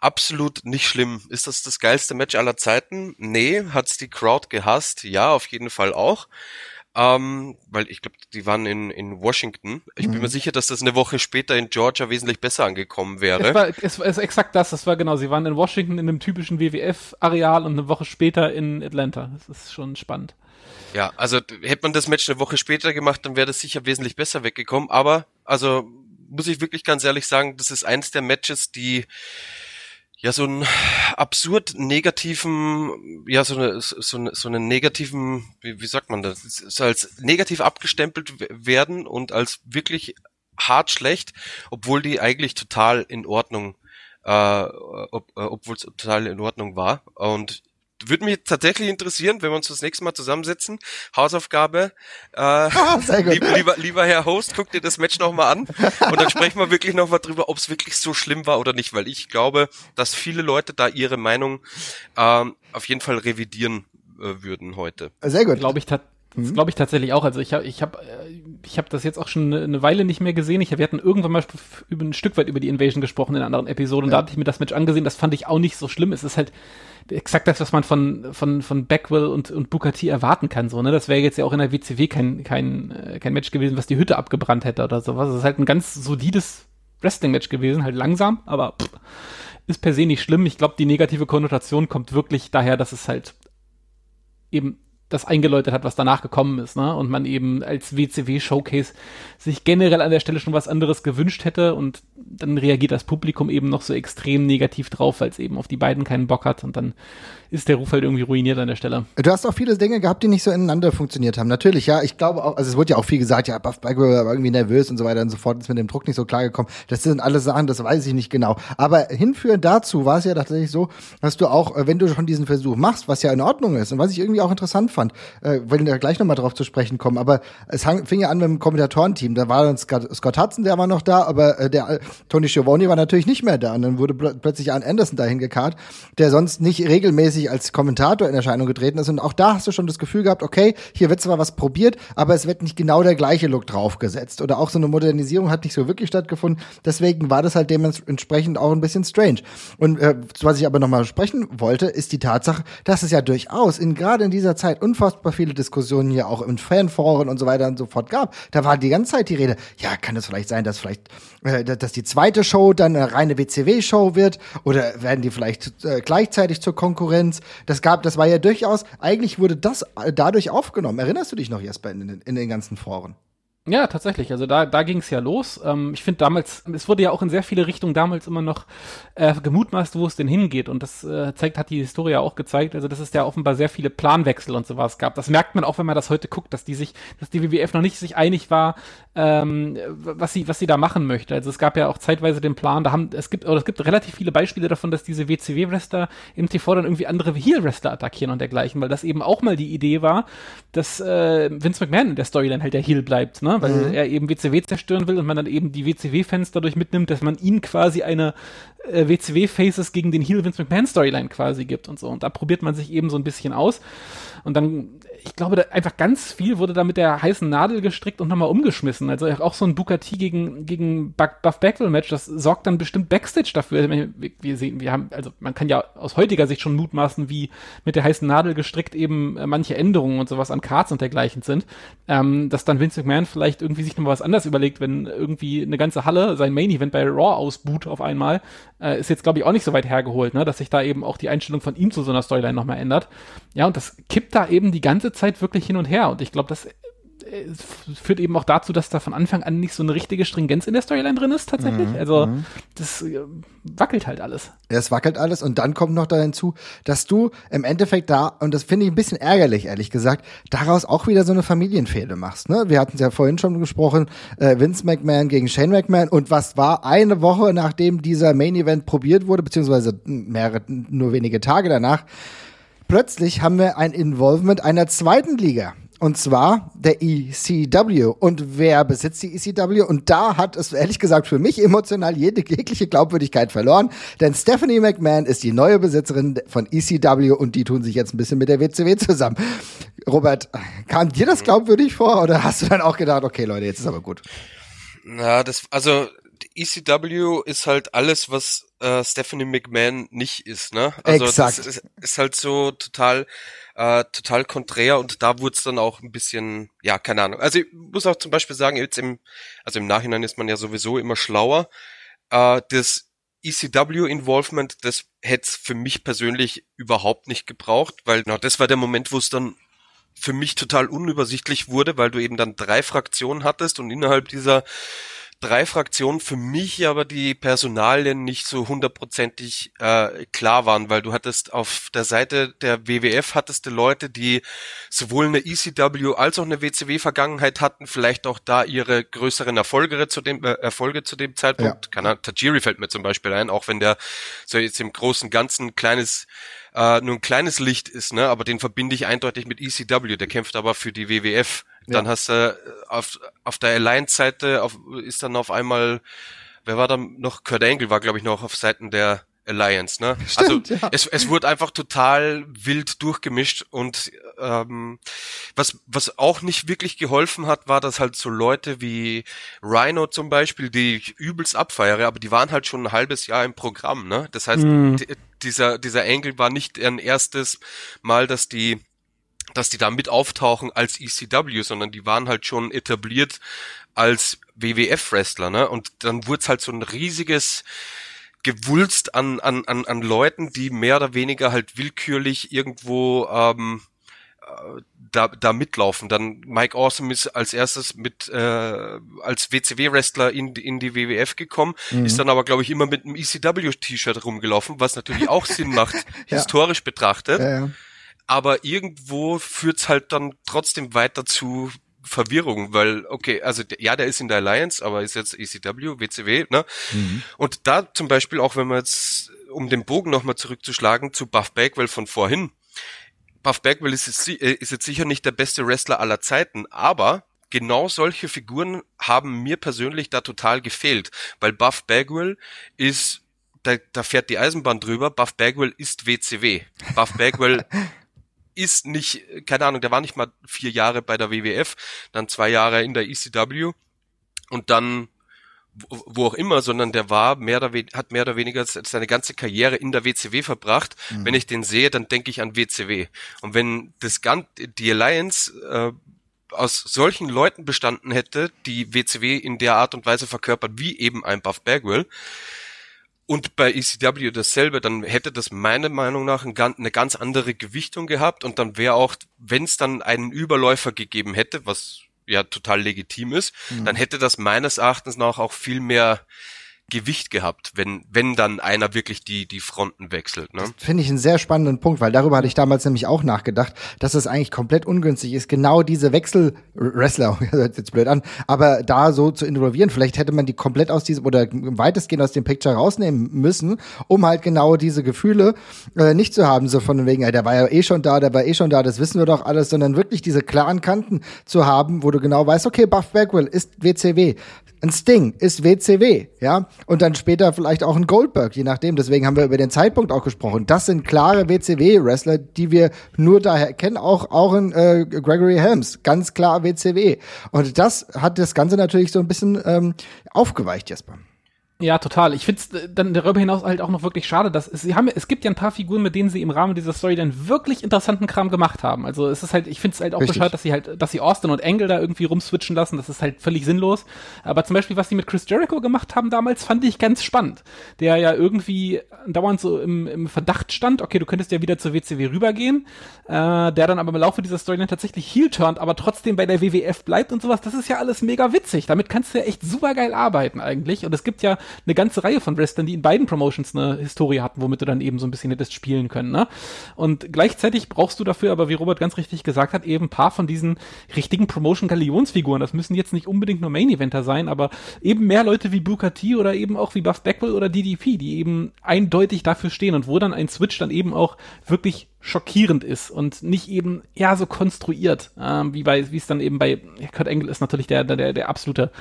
absolut nicht schlimm. Ist das das geilste Match aller Zeiten? Nee. Hat's die Crowd gehasst? Ja, auf jeden Fall auch. Ähm, weil ich glaube, die waren in, in Washington. Ich mhm. bin mir mhm. sicher, dass das eine Woche später in Georgia wesentlich besser angekommen wäre. Es war, es war exakt das, das war genau. Sie waren in Washington in einem typischen WWF-Areal und eine Woche später in Atlanta. Das ist schon spannend. Ja, also hätte man das Match eine Woche später gemacht, dann wäre das sicher wesentlich besser weggekommen. Aber, also muss ich wirklich ganz ehrlich sagen, das ist eins der Matches, die ja so einen absurd negativen, ja so eine so, eine, so einen negativen, wie, wie sagt man das, so als negativ abgestempelt werden und als wirklich hart schlecht, obwohl die eigentlich total in Ordnung, äh, ob, äh, obwohl es total in Ordnung war. Und würde mich tatsächlich interessieren, wenn wir uns das nächste Mal zusammensetzen. Hausaufgabe. Äh, Sehr gut. Lieber, lieber Herr Host, guck dir das Match nochmal an und dann sprechen wir wirklich nochmal drüber, ob es wirklich so schlimm war oder nicht, weil ich glaube, dass viele Leute da ihre Meinung ähm, auf jeden Fall revidieren äh, würden heute. Sehr gut. Glaube ich, das mhm. glaube ich tatsächlich auch. Also ich habe ich hab, äh, ich hab das jetzt auch schon eine Weile nicht mehr gesehen. Ich, wir hatten irgendwann mal über ein Stück weit über die Invasion gesprochen in einer anderen Episode und ja. da hatte ich mir das Match angesehen. Das fand ich auch nicht so schlimm. Es ist halt exakt das, was man von, von, von Backwell und, und T erwarten kann. So, ne? Das wäre jetzt ja auch in der WCW kein, kein, äh, kein Match gewesen, was die Hütte abgebrannt hätte oder sowas. Das ist halt ein ganz solides Wrestling-Match gewesen, halt langsam, aber pff, ist per se nicht schlimm. Ich glaube, die negative Konnotation kommt wirklich daher, dass es halt eben das eingeläutet hat, was danach gekommen ist, ne? Und man eben als WCW-Showcase sich generell an der Stelle schon was anderes gewünscht hätte und dann reagiert das Publikum eben noch so extrem negativ drauf, weil es eben auf die beiden keinen Bock hat und dann ist der Ruf halt irgendwie ruiniert an der Stelle. Du hast auch viele Dinge gehabt, die nicht so ineinander funktioniert haben. Natürlich, ja, ich glaube auch, also es wurde ja auch viel gesagt, ja, Buff Bagwell war irgendwie nervös und so weiter und so fort, ist mit dem Druck nicht so klar gekommen. Das sind alle Sachen, das weiß ich nicht genau. Aber hinführend dazu war es ja tatsächlich so, dass du auch, äh, wenn du schon diesen Versuch machst, was ja in Ordnung ist und was ich irgendwie auch interessant fand, äh, wenn wir gleich nochmal drauf zu sprechen kommen, aber es fing ja an mit dem Kommentatorenteam. Da war dann Scott, Scott Hudson, der war noch da, aber äh, der äh, Tony Schiavone war natürlich nicht mehr da und dann wurde pl plötzlich Arn Anderson dahin gekarrt, der sonst nicht regelmäßig als Kommentator Kommentator in Erscheinung getreten ist. Und auch da hast du schon das Gefühl gehabt, okay, hier wird zwar was probiert, aber es wird nicht genau der gleiche Look draufgesetzt. Oder auch so eine Modernisierung hat nicht so wirklich stattgefunden. Deswegen war das halt dementsprechend auch ein bisschen strange. Und äh, was ich aber nochmal sprechen wollte, ist die Tatsache, dass es ja durchaus in gerade in dieser Zeit unfassbar viele Diskussionen hier auch in Fanforen und so weiter und so fort gab. Da war die ganze Zeit die Rede, ja, kann es vielleicht sein, dass vielleicht, äh, dass die zweite Show dann eine reine WCW-Show wird oder werden die vielleicht äh, gleichzeitig zur Konkurrenz? Das gab, das war ja durchaus, eigentlich wurde das äh, dadurch aufgenommen. Erinnerst du dich noch, Jesper, in, in den ganzen Foren? Ja, tatsächlich. Also da, da ging es ja los. Ähm, ich finde damals, es wurde ja auch in sehr viele Richtungen damals immer noch äh, gemutmaßt, wo es denn hingeht. Und das äh, zeigt, hat die Historie auch gezeigt. Also dass es ja offenbar sehr viele Planwechsel und sowas gab. Das merkt man auch, wenn man das heute guckt, dass die sich, dass die WWF noch nicht sich einig war, ähm, was sie, was sie da machen möchte. Also es gab ja auch zeitweise den Plan, da haben, es gibt, oder es gibt relativ viele Beispiele davon, dass diese WCW-Wrestler im TV dann irgendwie andere Heel-Wrestler attackieren und dergleichen, weil das eben auch mal die Idee war, dass äh, Vince McMahon in der Storyline halt der Heel bleibt, ne? Weil mhm. er eben WCW zerstören will und man dann eben die WCW-Fans dadurch mitnimmt, dass man ihnen quasi eine äh, WCW-Faces gegen den Heel Vince McMahon Storyline quasi gibt und so. Und da probiert man sich eben so ein bisschen aus. Und dann, ich glaube, da einfach ganz viel wurde da mit der heißen Nadel gestrickt und nochmal umgeschmissen. Also auch so ein T gegen, gegen Buff Bagwell Match, das sorgt dann bestimmt Backstage dafür. Wir sehen, wir haben, also man kann ja aus heutiger Sicht schon mutmaßen, wie mit der heißen Nadel gestrickt eben äh, manche Änderungen und sowas an Cards und dergleichen sind. Ähm, dass dann Vince McMahon vielleicht irgendwie sich nochmal was anderes überlegt, wenn irgendwie eine ganze Halle sein Main Event bei Raw ausboot auf einmal, äh, ist jetzt glaube ich auch nicht so weit hergeholt, ne, dass sich da eben auch die Einstellung von ihm zu so einer Storyline nochmal ändert. Ja, und das kippt da eben die ganze Zeit wirklich hin und her. Und ich glaube, das führt eben auch dazu, dass da von Anfang an nicht so eine richtige Stringenz in der Storyline drin ist, tatsächlich. Mhm. Also, mhm. das äh, wackelt halt alles. Es wackelt alles und dann kommt noch da hinzu, dass du im Endeffekt da, und das finde ich ein bisschen ärgerlich, ehrlich gesagt, daraus auch wieder so eine Familienfehde machst. Ne? Wir hatten es ja vorhin schon gesprochen, äh, Vince McMahon gegen Shane McMahon und was war eine Woche, nachdem dieser Main Event probiert wurde, beziehungsweise mehrere, nur wenige Tage danach, plötzlich haben wir ein Involvement einer zweiten Liga. Und zwar der ECW. Und wer besitzt die ECW? Und da hat es ehrlich gesagt für mich emotional jede jegliche Glaubwürdigkeit verloren. Denn Stephanie McMahon ist die neue Besitzerin von ECW und die tun sich jetzt ein bisschen mit der WCW zusammen. Robert, kam dir das glaubwürdig vor oder hast du dann auch gedacht, okay Leute, jetzt ist aber gut? Na, das, also ECW ist halt alles, was äh, Stephanie McMahon nicht ist, ne? Also Exakt. das ist, ist halt so total äh, total konträr und da wurde es dann auch ein bisschen, ja, keine Ahnung. Also ich muss auch zum Beispiel sagen, jetzt im, also im Nachhinein ist man ja sowieso immer schlauer. Äh, das ECW-Involvement, das hätte es für mich persönlich überhaupt nicht gebraucht, weil genau das war der Moment, wo es dann für mich total unübersichtlich wurde, weil du eben dann drei Fraktionen hattest und innerhalb dieser drei Fraktionen für mich aber die Personalien nicht so hundertprozentig äh, klar waren, weil du hattest auf der Seite der WWF hattest du Leute, die sowohl eine ECW als auch eine WCW-Vergangenheit hatten, vielleicht auch da ihre größeren Erfolge zu dem äh, Erfolge zu dem Zeitpunkt. Ja. Tajiri fällt mir zum Beispiel ein, auch wenn der so jetzt im großen Ganzen kleines äh, nur ein kleines Licht ist, ne? Aber den verbinde ich eindeutig mit ECW. Der kämpft aber für die WWF. Ja. Dann hast du äh, auf, auf der Alliance-Seite ist dann auf einmal, wer war da noch? Kurt Angle war, glaube ich, noch auf Seiten der Alliance, ne? Stimmt, also ja. es, es wurde einfach total wild durchgemischt und ähm, was, was auch nicht wirklich geholfen hat, war, dass halt so Leute wie Rhino zum Beispiel, die ich übelst abfeiere, aber die waren halt schon ein halbes Jahr im Programm, ne? Das heißt, mm. dieser, dieser Angle war nicht ein erstes Mal, dass die dass die da mit auftauchen als ECW, sondern die waren halt schon etabliert als WWF-Wrestler, ne? Und dann wurde es halt so ein riesiges Gewulst an, an, an, an Leuten, die mehr oder weniger halt willkürlich irgendwo ähm, äh, da, da mitlaufen. Dann Mike Awesome ist als erstes mit äh, als WCW-Wrestler in, in die WWF gekommen, mhm. ist dann aber, glaube ich, immer mit einem ECW-T-Shirt rumgelaufen, was natürlich auch Sinn macht, ja. historisch betrachtet. Ja, ja. Aber irgendwo führt's halt dann trotzdem weiter zu Verwirrung, weil, okay, also ja, der ist in der Alliance, aber ist jetzt ECW, WCW, ne? Mhm. Und da zum Beispiel, auch wenn man jetzt, um den Bogen nochmal zurückzuschlagen, zu Buff Bagwell von vorhin. Buff Bagwell ist jetzt, äh, ist jetzt sicher nicht der beste Wrestler aller Zeiten, aber genau solche Figuren haben mir persönlich da total gefehlt, weil Buff Bagwell ist, da, da fährt die Eisenbahn drüber, Buff Bagwell ist WCW. Buff Bagwell ist nicht, keine Ahnung, der war nicht mal vier Jahre bei der WWF, dann zwei Jahre in der ECW und dann wo auch immer, sondern der war mehr oder hat mehr oder weniger seine ganze Karriere in der WCW verbracht. Mhm. Wenn ich den sehe, dann denke ich an WCW. Und wenn das Ganze, die Alliance äh, aus solchen Leuten bestanden hätte, die WCW in der Art und Weise verkörpert, wie eben ein Buff Bagwell, und bei ECW dasselbe, dann hätte das meiner Meinung nach eine ganz andere Gewichtung gehabt und dann wäre auch, wenn es dann einen Überläufer gegeben hätte, was ja total legitim ist, mhm. dann hätte das meines Erachtens nach auch viel mehr Gewicht gehabt, wenn, wenn dann einer wirklich die, die Fronten wechselt. Ne? Finde ich einen sehr spannenden Punkt, weil darüber hatte ich damals nämlich auch nachgedacht, dass es eigentlich komplett ungünstig ist, genau diese Wechsel-Wrestler, hört jetzt blöd an, aber da so zu involvieren. Vielleicht hätte man die komplett aus diesem oder weitestgehend aus dem Picture rausnehmen müssen, um halt genau diese Gefühle äh, nicht zu haben, so von wegen, ey, der war ja eh schon da, der war eh schon da, das wissen wir doch alles, sondern wirklich diese klaren Kanten zu haben, wo du genau weißt, okay, Buff Bagwell ist WCW, ein Sting ist WCW, ja, und dann später vielleicht auch ein Goldberg, je nachdem. Deswegen haben wir über den Zeitpunkt auch gesprochen. Das sind klare WCW-Wrestler, die wir nur daher kennen, auch auch in äh, Gregory Helms, ganz klar WCW. Und das hat das Ganze natürlich so ein bisschen ähm, aufgeweicht, Jesper. Ja, total. Ich finde es äh, dann darüber hinaus halt auch noch wirklich schade, dass es, sie haben, es gibt ja ein paar Figuren, mit denen sie im Rahmen dieser Story dann wirklich interessanten Kram gemacht haben. Also es ist halt, ich finde es halt auch Richtig. bescheuert, dass sie halt, dass sie Austin und Engel da irgendwie rumswitchen lassen. Das ist halt völlig sinnlos. Aber zum Beispiel, was sie mit Chris Jericho gemacht haben damals, fand ich ganz spannend. Der ja irgendwie dauernd so im, im Verdacht stand, okay, du könntest ja wieder zur WCW rübergehen, äh, der dann aber im Laufe dieser Story dann tatsächlich heel turnt, aber trotzdem bei der WWF bleibt und sowas. Das ist ja alles mega witzig. Damit kannst du ja echt super geil arbeiten eigentlich. Und es gibt ja eine ganze Reihe von Wrestlern, die in beiden Promotions eine Historie hatten, womit du dann eben so ein bisschen hättest spielen können. Ne? Und gleichzeitig brauchst du dafür aber, wie Robert ganz richtig gesagt hat, eben ein paar von diesen richtigen Promotion-Galionsfiguren. Das müssen jetzt nicht unbedingt nur Main-Eventer sein, aber eben mehr Leute wie Booker T oder eben auch wie Buff Backwell oder DDP, die eben eindeutig dafür stehen und wo dann ein Switch dann eben auch wirklich schockierend ist und nicht eben ja so konstruiert, ähm, wie bei wie es dann eben bei Kurt Engel ist natürlich der der der absolute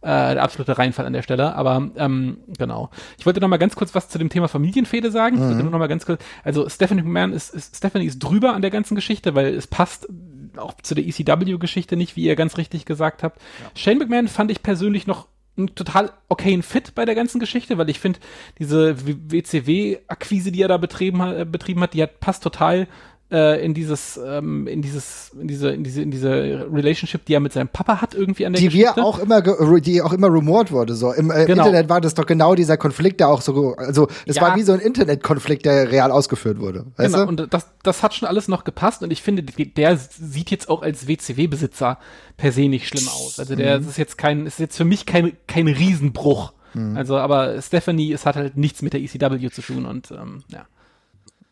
äh, der absolute Reinfall an der Stelle, aber ähm, genau. Ich wollte noch mal ganz kurz was zu dem Thema Familienfehde sagen. Mhm. Ich nur noch mal ganz kurz, also Stephanie McMahon ist, ist Stephanie ist drüber an der ganzen Geschichte, weil es passt auch zu der ECW-Geschichte nicht, wie ihr ganz richtig gesagt habt. Ja. Shane McMahon fand ich persönlich noch einen total okayen Fit bei der ganzen Geschichte, weil ich finde, diese WCW-Akquise, die er da betrieben betrieben hat, die hat, passt total äh, in dieses, ähm, in dieses, in diese, in diese, in diese Relationship, die er mit seinem Papa hat, irgendwie an der die Geschichte. wir auch immer, die auch immer rumort wurde. So im äh, Genau. Internet war das doch genau dieser Konflikt, der auch so, also es Ja. war wie so ein Internetkonflikt, der real ausgeführt wurde. Weißt Genau, du? und das, das hat schon alles noch gepasst und ich finde, der sieht jetzt auch als WCW-Besitzer per se nicht schlimm aus. Also der Mhm. ist jetzt kein, ist jetzt für mich kein, kein Riesenbruch. Mhm. Also, aber Stephanie, es hat halt nichts mit der ECW zu tun und ähm, ja.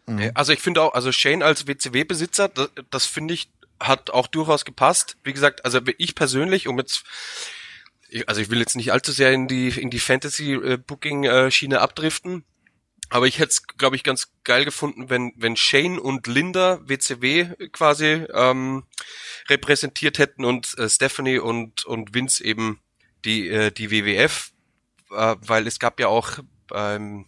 Ja, Also ich finde auch, also Shane als WCW-Besitzer, das, das finde ich, hat auch durchaus gepasst. Wie gesagt, also ich persönlich, um jetzt, also ich will jetzt nicht allzu sehr in die in die Fantasy-Booking-Schiene abdriften, aber ich hätte es, glaube ich, ganz geil gefunden, wenn wenn Shane und Linda WCW quasi ähm, repräsentiert hätten und äh, Stephanie und und Vince eben die äh, die WWF, äh, weil es gab ja auch ähm,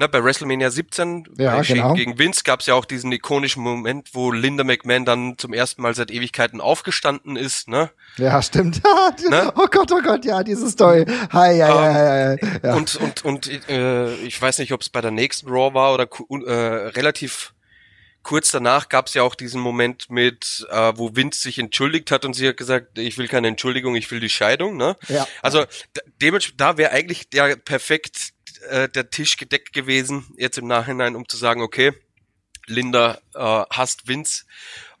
na, bei WrestleMania 17 Ja, genau. gegen Vince gab es ja auch diesen ikonischen Moment, wo Linda McMahon dann zum ersten Mal seit Ewigkeiten aufgestanden ist, ne? Ja, stimmt. Ne? Oh Gott, oh Gott, ja, diese Story. Hi, ja, ja, ja, ja, ja. Und und und äh, ich weiß nicht, ob es bei der nächsten Raw war oder äh, relativ kurz danach gab es ja auch diesen Moment mit, äh, wo Vince sich entschuldigt hat und sie hat gesagt, ich will keine Entschuldigung, ich will die Scheidung, ne? Ja. Also dementsprechend, da wäre eigentlich der perfekt äh, der Tisch gedeckt gewesen, jetzt im Nachhinein, um zu sagen, okay, Linda äh, hasst Vince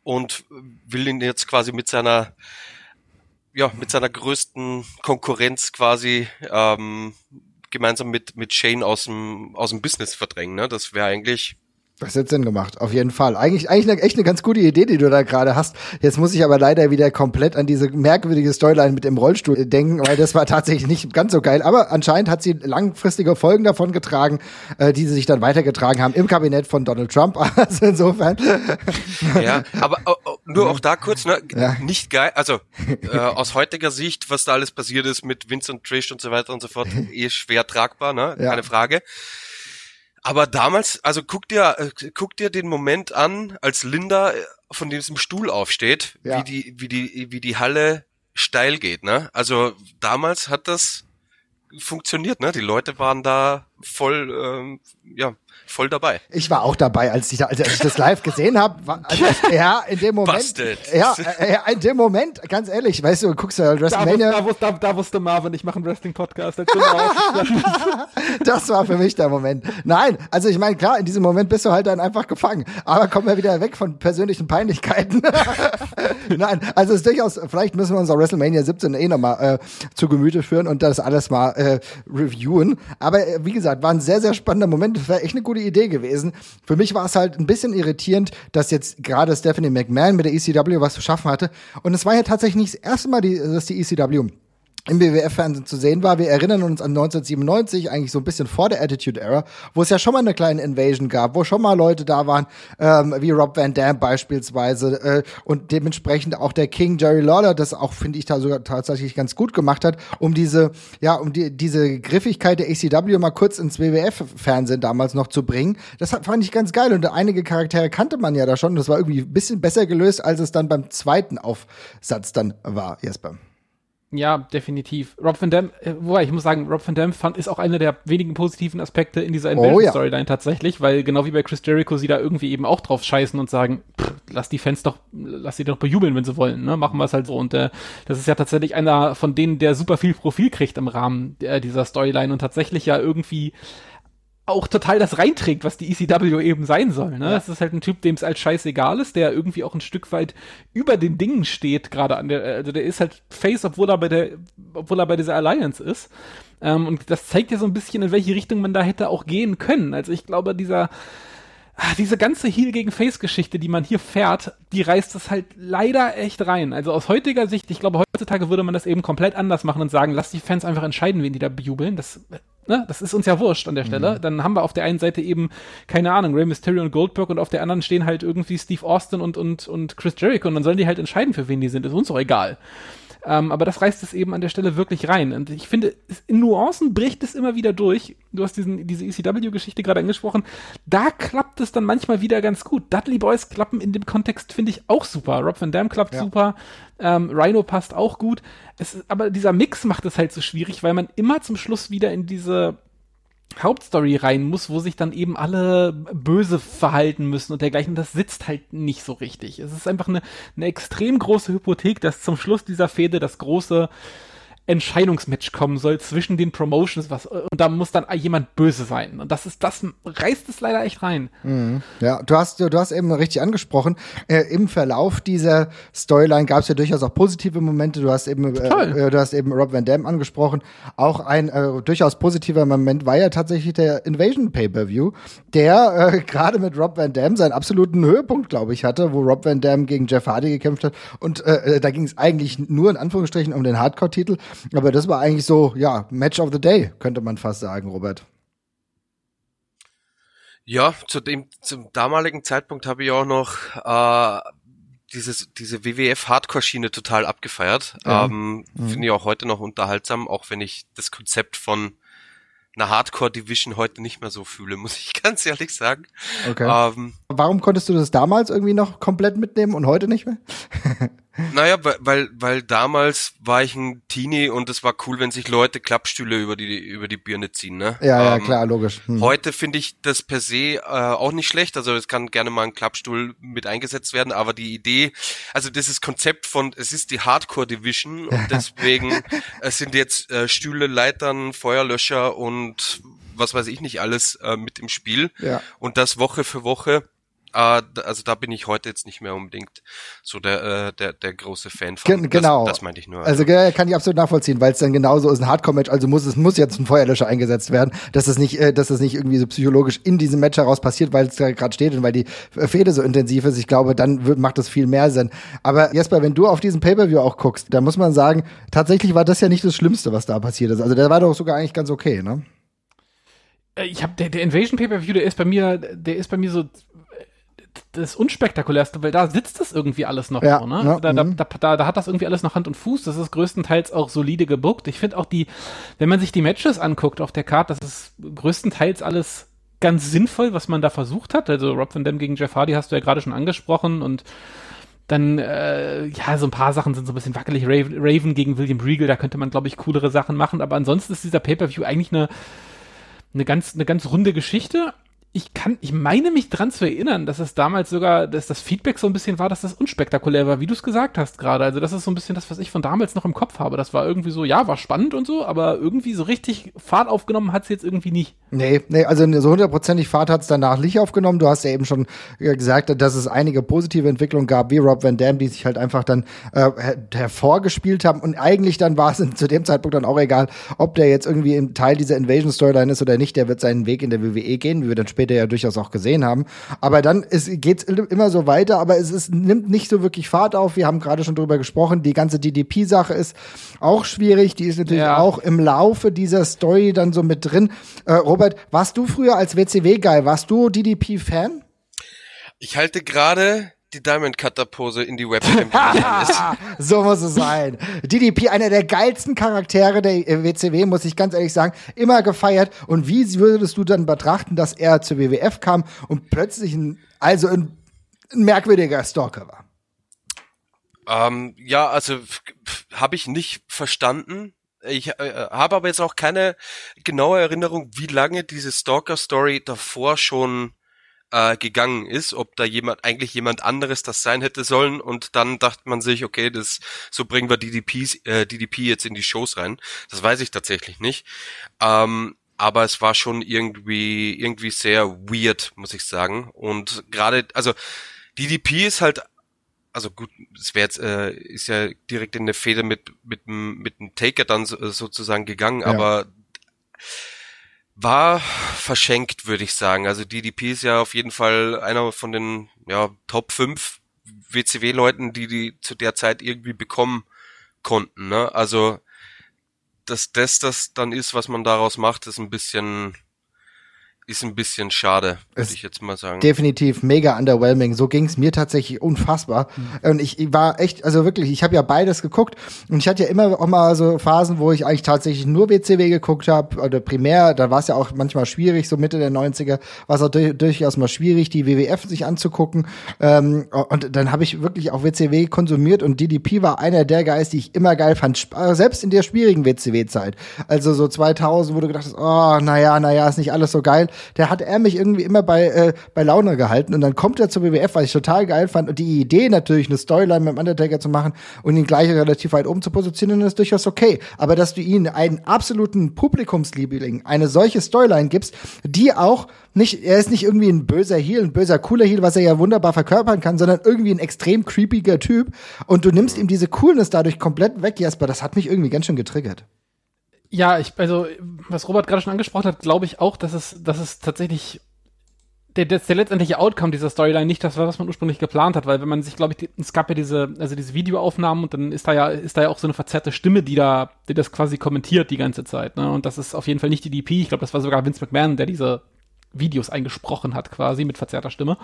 und will ihn jetzt quasi mit seiner ja, mit seiner größten Konkurrenz quasi ähm, gemeinsam mit mit Shane aus dem aus dem Business verdrängen, ne? Das wäre eigentlich Das hat Sinn gemacht, auf jeden Fall. Eigentlich, eigentlich eine, echt eine ganz gute Idee, die du da gerade hast. Jetzt muss ich aber leider wieder komplett an diese merkwürdige Storyline mit dem Rollstuhl denken, weil das war tatsächlich nicht ganz so geil. Aber anscheinend hat sie langfristige Folgen davon getragen, äh, die sie sich dann weitergetragen haben im Kabinett von Donald Trump. Also insofern. ja, aber oh, oh, nur auch da kurz, ne? Ja. Nicht geil, also äh, aus heutiger Sicht, was da alles passiert ist mit Vince und Trish und so weiter und so fort, eh schwer tragbar, ne? Ja. Keine Frage. Aber damals, also guck dir, äh, guck dir den Moment an, als Linda äh, von diesem Stuhl aufsteht, Ja. wie die, wie die, wie die Halle steil geht, ne? Also damals hat das funktioniert, ne? Die Leute waren da voll, ähm, ja, voll dabei. Ich war auch dabei, als ich, da, als ich das live gesehen habe. Also, ja, in dem Moment. Busted. Ja, äh, ja, in dem Moment, ganz ehrlich, weißt du, du guckst ja Da, wus, WrestleMania. da, wus, da, da wusste Marvin, ich mache einen Wrestling-Podcast. Das war für mich der Moment. Nein, also ich meine, klar, in diesem Moment bist du halt dann einfach gefangen. Aber kommen wir wieder weg von persönlichen Peinlichkeiten. Nein, also es ist durchaus, vielleicht müssen wir uns auch WrestleMania 17 eh nochmal äh, zu Gemüte führen und das alles mal äh, reviewen. Aber äh, wie gesagt, war ein sehr, sehr spannender Moment. Das wäre echt eine gute Idee gewesen. Für mich war es halt ein bisschen irritierend, dass jetzt gerade Stephanie McMahon mit der ECW was zu schaffen hatte. Und es war ja tatsächlich nicht das erste Mal, die, dass die ECW im BWF-Fernsehen zu sehen war. Wir erinnern uns an 1997, eigentlich so ein bisschen vor der Attitude Era, wo es ja schon mal eine kleine Invasion gab, wo schon mal Leute da waren, ähm, wie Rob Van Dam beispielsweise äh, und dementsprechend auch der King Jerry Lawler, das auch, finde ich, da sogar tatsächlich ganz gut gemacht hat, um diese, ja, um die, diese Griffigkeit der ACW mal kurz ins WWF-Fernsehen damals noch zu bringen. Das fand ich ganz geil und einige Charaktere kannte man ja da schon. Das war irgendwie ein bisschen besser gelöst, als es dann beim zweiten Aufsatz dann war, Jesper. Ja, definitiv. Rob Van Dam, äh, wobei ich muss sagen, Rob Van Dam fand, ist auch einer der wenigen positiven Aspekte in dieser Oh, ja. Invasion-Storyline tatsächlich, weil genau wie bei Chris Jericho sie da irgendwie eben auch drauf scheißen und sagen, pff, lass die Fans doch, lass sie doch bejubeln, wenn sie wollen, ne? Machen wir es halt so. Und äh, das ist ja tatsächlich einer von denen, der super viel Profil kriegt im Rahmen der, dieser Storyline und tatsächlich ja irgendwie auch total das reinträgt, was die ECW eben sein soll. Ne? Es ist halt ein Typ, dem es als scheißegal ist, der irgendwie auch ein Stück weit über den Dingen steht, gerade an der, also der ist halt Face, obwohl er bei der, obwohl er bei dieser Alliance ist. Ähm, und das zeigt ja so ein bisschen, in welche Richtung man da hätte auch gehen können. Also ich glaube, dieser, ah, diese ganze Heel gegen Face-Geschichte, die man hier fährt, die reißt es halt leider echt rein. Also aus heutiger Sicht, ich glaube, heutzutage würde man das eben komplett anders machen und sagen, lass die Fans einfach entscheiden, wen die da bejubeln. Das, ne, das ist uns ja wurscht an der Stelle. Dann haben wir auf der einen Seite eben, keine Ahnung, Rey Mysterio und Goldberg und auf der anderen stehen halt irgendwie Steve Austin und, und, und Chris Jericho und dann sollen die halt entscheiden, für wen die sind. Ist uns doch egal. Ähm, aber das reißt es eben an der Stelle wirklich rein. Und ich finde, in Nuancen bricht es immer wieder durch. Du hast diesen, diese ECW-Geschichte gerade angesprochen. Da klappt es dann manchmal wieder ganz gut. Dudley Boys klappen in dem Kontext, finde ich, auch super. Rob Van Dam klappt Ja. super. Ähm, Rhino passt auch gut. Es aber dieser Mix macht es halt so schwierig, weil man immer zum Schluss wieder in diese Hauptstory rein muss, wo sich dann eben alle böse verhalten müssen und dergleichen. Das sitzt halt nicht so richtig. Es ist einfach eine, eine extrem große Hypothek, dass zum Schluss dieser Fehde das große Entscheidungsmatch kommen soll zwischen den Promotions, was und da muss dann jemand böse sein. Und das ist, das reißt es leider echt rein. Mhm. Ja, du hast, du hast eben richtig angesprochen. Äh, Im Verlauf dieser Storyline gab es ja durchaus auch positive Momente. Du hast eben, äh, äh, du hast eben Rob Van Dam angesprochen. Auch ein äh, durchaus positiver Moment war ja tatsächlich der Invasion Pay-per-View, der äh, gerade mit Rob Van Dam seinen absoluten Höhepunkt, glaube ich, hatte, wo Rob Van Dam gegen Jeff Hardy gekämpft hat. Und äh, da ging es eigentlich nur in Anführungsstrichen um den Hardcore-Titel. Aber das war eigentlich so, ja, Match of the Day, könnte man fast sagen, Robert. Ja, zu dem, zum damaligen Zeitpunkt habe ich auch noch äh, dieses, diese WWF-Hardcore-Schiene total abgefeiert. Ja. Ähm, mhm. Finde ich auch heute noch unterhaltsam, auch wenn ich das Konzept von einer Hardcore-Division heute nicht mehr so fühle, muss ich ganz ehrlich sagen. Okay. Ähm, Warum konntest du das damals irgendwie noch komplett mitnehmen und heute nicht mehr? Naja, weil, weil damals war ich ein Teenie und es war cool, wenn sich Leute Klappstühle über die, über die Birne ziehen, ne? Ja, ja, ähm, klar, logisch. Hm. Heute finde ich das per se äh, auch nicht schlecht. Also es kann gerne mal ein Klappstuhl mit eingesetzt werden, aber die Idee, also dieses Konzept von, es ist die Hardcore Division und deswegen es sind jetzt äh, Stühle, Leitern, Feuerlöscher und was weiß ich nicht alles äh, mit im Spiel. Ja. Und das Woche für Woche äh, also da bin ich heute jetzt nicht mehr unbedingt so der, äh, der, der große Fan von. Gen genau. Das, das meinte ich nur. Also, also kann ich absolut nachvollziehen, weil es dann genauso ist ein Hardcore-Match, also muss es muss jetzt ein Feuerlöscher eingesetzt werden, dass es nicht, äh, dass es nicht irgendwie so psychologisch in diesem Match heraus passiert, weil es da gerade steht und weil die Fehde so intensiv ist. Ich glaube, dann wird, macht das viel mehr Sinn. Aber Jesper, wenn du auf diesen Pay-Per-View auch guckst, da muss man sagen, tatsächlich war das ja nicht das Schlimmste, was da passiert ist. Also der war doch sogar eigentlich ganz okay, ne? Äh, ich habe der, der Invasion Pay-Per-View, der ist bei mir, der ist bei mir so das unspektakulärste, weil da sitzt das irgendwie alles noch ja, so, ne? Ja, da, da, mhm. da, da, hat das irgendwie alles noch Hand und Fuß. Das ist größtenteils auch solide gebuckt. Ich finde auch die, wenn man sich die Matches anguckt auf der Karte, das ist größtenteils alles ganz sinnvoll, was man da versucht hat. Also Rob Van Dam gegen Jeff Hardy hast du ja gerade schon angesprochen und dann, äh, ja, so ein paar Sachen sind so ein bisschen wackelig. Raven, Raven gegen William Regal, da könnte man, glaube ich, coolere Sachen machen. Aber ansonsten ist dieser Pay-Per-View eigentlich eine, eine ganz, eine ganz runde Geschichte ich kann, ich meine mich dran zu erinnern, dass es damals sogar, dass das Feedback so ein bisschen war, dass das unspektakulär war, wie du es gesagt hast gerade. Also das ist so ein bisschen das, was ich von damals noch im Kopf habe. Das war irgendwie so, ja, war spannend und so, aber irgendwie so richtig Fahrt aufgenommen hat es jetzt irgendwie nicht. Nee, nee, also so hundertprozentig Fahrt hat es danach nicht aufgenommen. Du hast ja eben schon gesagt, dass es einige positive Entwicklungen gab, wie Rob Van Dam, die sich halt einfach dann äh, hervorgespielt haben. Und eigentlich dann war es zu dem Zeitpunkt dann auch egal, ob der jetzt irgendwie im Teil dieser Invasion-Storyline ist oder nicht. Der wird seinen Weg in der WWE gehen, wie wir dann später später ja durchaus auch gesehen haben. Aber dann geht es immer so weiter, aber es ist, nimmt nicht so wirklich Fahrt auf. Wir haben gerade schon drüber gesprochen. Die ganze DDP-Sache ist auch schwierig. Die ist natürlich ja. auch im Laufe dieser Story dann so mit drin. Äh, Robert, warst du früher als WCW-Guy, warst du DDP-Fan? Ich halte gerade die Diamond Cutter Pose in die Webcam so muss es sein. DDP, einer der geilsten Charaktere der WCW, muss ich ganz ehrlich sagen, immer gefeiert. Und wie würdest du dann betrachten, dass er zur WWF kam und plötzlich ein, also ein, ein merkwürdiger Stalker war? Ähm, ja, also habe ich nicht verstanden. Ich äh, habe aber jetzt auch keine genaue Erinnerung, wie lange diese Stalker-Story davor schon äh, gegangen ist, ob da jemand eigentlich jemand anderes das sein hätte sollen und dann dachte man sich, okay, das so bringen wir DDPs, äh, DDP jetzt in die Shows rein. Das weiß ich tatsächlich nicht. Ähm, aber es war schon irgendwie irgendwie sehr weird, muss ich sagen. Und gerade also DDP ist halt also gut, es wäre jetzt äh, ist ja direkt in eine Fehde mit mit mit dem Taker dann so, sozusagen gegangen, ja. aber war verschenkt, würde ich sagen. Also DDP ist ja auf jeden Fall einer von den ja, Top 5 WCW-Leuten, die die zu der Zeit irgendwie bekommen konnten. Ne? Also dass das das dann ist, was man daraus macht, ist ein bisschen ist ein bisschen schade, würde ich jetzt mal sagen. definitiv mega underwhelming. So ging es mir tatsächlich unfassbar. Und ich, war echt, also wirklich, ich habe ja beides geguckt und ich hatte ja immer auch mal so Phasen, wo ich eigentlich tatsächlich nur WCW geguckt habe oder primär. Da war es ja auch manchmal schwierig, so Mitte der 90er war es auch durch, durchaus mal schwierig, die WWF sich anzugucken. Ähm, und dann habe ich wirklich auch WCW konsumiert und DDP war einer der Guys, die ich immer geil fand, äh, selbst in der schwierigen WCW-Zeit. Also so 2000, wo du gedacht hast, oh, naja, naja, ist nicht alles so geil. Der hat er mich irgendwie immer bei, äh, bei Laune gehalten und dann kommt er zur WWF, was ich total geil fand und die Idee natürlich, eine Storyline mit dem Undertaker zu machen und ihn gleich relativ weit oben zu positionieren, ist durchaus okay. Aber dass du ihn einen absoluten Publikumsliebling eine solche Storyline gibst, die auch nicht, er ist nicht irgendwie ein böser Heel, ein böser cooler Heel, was er ja wunderbar verkörpern kann, sondern irgendwie ein extrem creepiger Typ und du nimmst ihm diese Coolness dadurch komplett weg, Jasper, das hat mich irgendwie ganz schön getriggert. Ja, ich, also, was Robert gerade schon angesprochen hat, glaube ich auch, dass es, dass es tatsächlich der, der, der letztendliche Outcome dieser Storyline nicht das war, was man ursprünglich geplant hat, weil wenn man sich, glaube ich, die, es gab ja diese, also diese Videoaufnahmen und dann ist da ja, ist da ja auch so eine verzerrte Stimme, die da, die das quasi kommentiert die ganze Zeit, ne? Und das ist auf jeden Fall nicht die DP. Ich glaube, das war sogar Vince McMahon, der diese Videos eingesprochen hat, quasi mit verzerrter Stimme.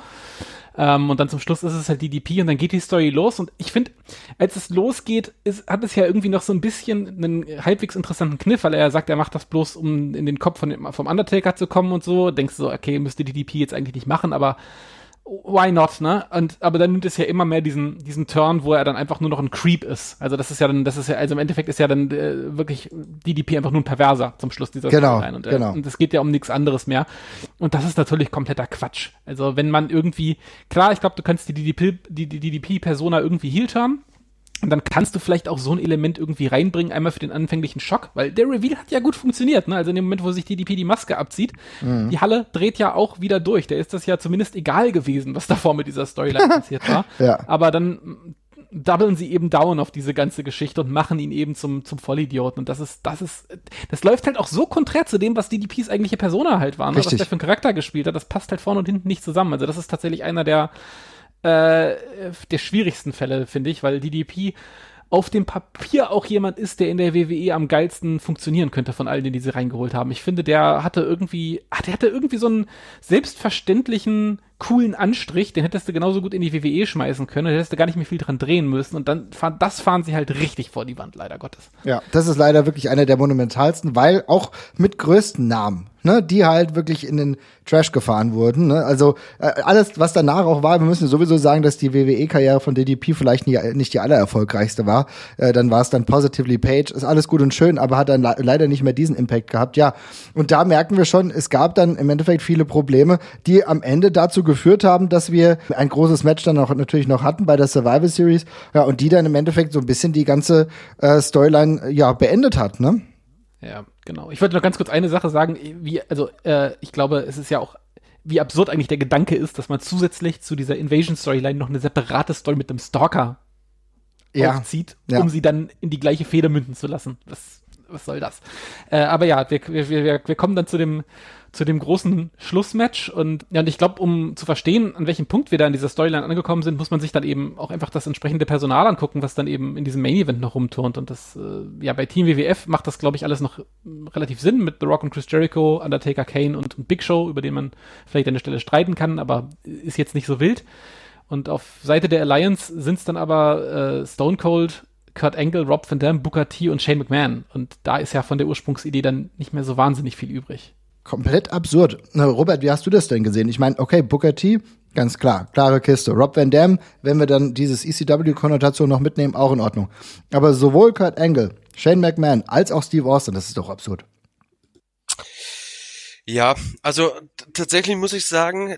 Ähm, und dann zum Schluss ist es halt die DP und dann geht die Story los. Und ich finde, als es losgeht, ist, hat es ja irgendwie noch so ein bisschen einen halbwegs interessanten Kniff, weil er sagt, er macht das bloß, um in den Kopf von dem, vom Undertaker zu kommen und so. Denkst du so, okay, müsste die DP jetzt eigentlich nicht machen, aber why not, ne? Und aber dann nimmt es ja immer mehr diesen diesen Turn, wo er dann einfach nur noch ein Creep ist. Also das ist ja dann, das ist ja, also im Endeffekt ist ja dann äh, wirklich DDP einfach nur ein Perverser zum Schluss dieser Genau, Storyline. Und, äh, genau. und es geht ja um nichts anderes mehr. Und das ist natürlich kompletter Quatsch. Also wenn man irgendwie, klar, ich glaube, du kannst die DDP, die, die DDP-Persona irgendwie heal turnen. Und dann kannst du vielleicht auch so ein Element irgendwie reinbringen, einmal für den anfänglichen Schock, weil der Reveal hat ja gut funktioniert, ne? Also in dem Moment, wo sich DDP die Maske abzieht, die Halle dreht ja auch wieder durch. Der ist das ja zumindest egal gewesen, was davor mit dieser Storyline passiert war. Ja. Aber dann doublen sie eben down auf diese ganze Geschichte und machen ihn eben zum, zum Vollidioten. Und das ist, das ist, das läuft halt auch so konträr zu dem, was DDPs eigentliche Persona halt war, ne? was Richtig. der für einen Charakter gespielt hat. Das passt halt vorne und hinten nicht zusammen. Also das ist tatsächlich einer der, äh, der schwierigsten Fälle, finde ich, weil DDP auf dem Papier auch jemand ist, der in der WWE am geilsten funktionieren könnte von allen, die sie reingeholt haben. Ich finde, der hatte irgendwie, ah, der hatte irgendwie so einen selbstverständlichen, coolen Anstrich, den hättest du genauso gut in die WWE schmeißen können, da hättest du gar nicht mehr viel dran drehen müssen und dann fahren, das fahren sie halt richtig vor die Wand, leider Gottes. Ja, das ist leider wirklich einer der monumentalsten, weil auch mit größten Namen, ne, die halt wirklich in den Trash gefahren wurden. Ne? Also äh, alles, was danach auch war, wir müssen sowieso sagen, dass die WWE-Karriere von DDP vielleicht nie, nicht die allererfolgreichste war. Äh, dann war es dann Positively Page, ist alles gut und schön, aber hat dann le leider nicht mehr diesen Impact gehabt. Ja, und da merken wir schon, es gab dann im Endeffekt viele Probleme, die am Ende dazu geführt haben, dass wir ein großes Match dann auch natürlich noch hatten bei der Survivor Series. Ja, und die dann im Endeffekt so ein bisschen die ganze äh, Storyline äh, ja beendet hat, ne? Ja, genau. Ich wollte noch ganz kurz eine Sache sagen, wie, also äh, ich glaube, es ist ja auch, wie absurd eigentlich der Gedanke ist, dass man zusätzlich zu dieser Invasion-Storyline noch eine separate Story mit einem Stalker Ja. aufzieht, Ja. um sie dann in die gleiche Feder münden zu lassen. Was, was soll das? Äh, aber ja, wir, wir, wir, wir kommen dann zu dem, zu dem großen Schlussmatch und ja, und ich glaube, um zu verstehen, an welchem Punkt wir da in dieser Storyline angekommen sind, muss man sich dann eben auch einfach das entsprechende Personal angucken, was dann eben in diesem Main Event noch rumturnt und das, äh, ja, bei Team WWF macht das, glaube ich, alles noch relativ Sinn mit The Rock und Chris Jericho, Undertaker, Kane und, und Big Show, über den man vielleicht an der Stelle streiten kann, aber ist jetzt nicht so wild. Und auf Seite der Alliance sind es dann aber äh, Stone Cold, Kurt Angle, Rob Van Dam, Booker T und Shane McMahon. Und da ist ja von der Ursprungsidee dann nicht mehr so wahnsinnig viel übrig. Komplett absurd. Na, Robert, wie hast du das denn gesehen? Ich meine, okay, Booker T, ganz klar, klare Kiste. Rob Van Dam, wenn wir dann dieses ECW-Konnotation noch mitnehmen, auch in Ordnung. Aber sowohl Kurt Angle, Shane McMahon als auch Steve Austin, das ist doch absurd. Ja, also tatsächlich muss ich sagen,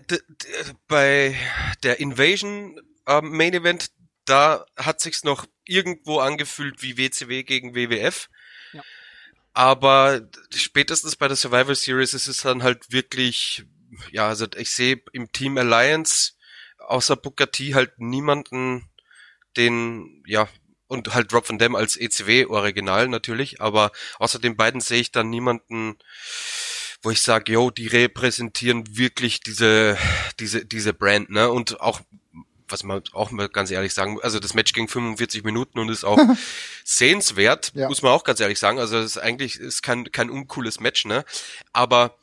bei der Invasion ähm, Main Event, da hat sich's noch irgendwo angefühlt wie WCW gegen WWF. Ja. Aber spätestens bei der Survival Series ist es dann halt wirklich, ja, also ich sehe im Team Alliance außer Booker T halt niemanden, den, ja, und halt Rob Van Dam als ECW-Original natürlich, aber außer den beiden sehe ich dann niemanden, wo ich sage, yo, die repräsentieren wirklich diese, diese, diese Brand, ne? Und auch, was man auch mal ganz ehrlich sagen, also das Match ging 45 Minuten und ist auch sehenswert, Ja. muss man auch ganz ehrlich sagen. Also das ist eigentlich ist kein, kein uncooles Match, ne? Aber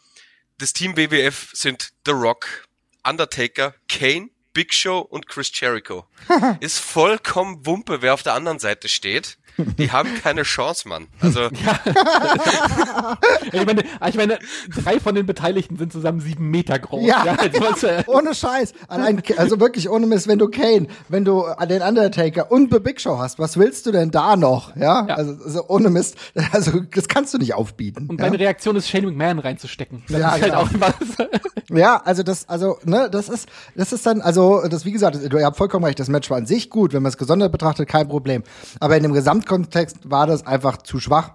das Team WWF sind The Rock, Undertaker, Kane, Big Show und Chris Jericho. Ist vollkommen Wumpe, wer auf der anderen Seite steht. Die haben keine Chance, Mann. Also ich, meine, ich meine, drei von den Beteiligten sind zusammen sieben Meter groß. Ja, also was, äh, ohne Scheiß. Allein, also wirklich ohne Mist, wenn du Kane, wenn du den Undertaker und The Big Show hast, was willst du denn da noch? Ja, Ja. Also, also ohne Mist, also das kannst du nicht aufbieten. und ja? meine Reaktion ist, Shane McMahon reinzustecken. Das Ja, ist halt genau. auch was. Ja, also das, also, ne, das ist, das ist dann, also, das, wie gesagt, du ihr habt vollkommen recht, das Match war an sich gut, wenn man es gesondert betrachtet, kein Problem. Aber in dem Gesamtkontext war das einfach zu schwach.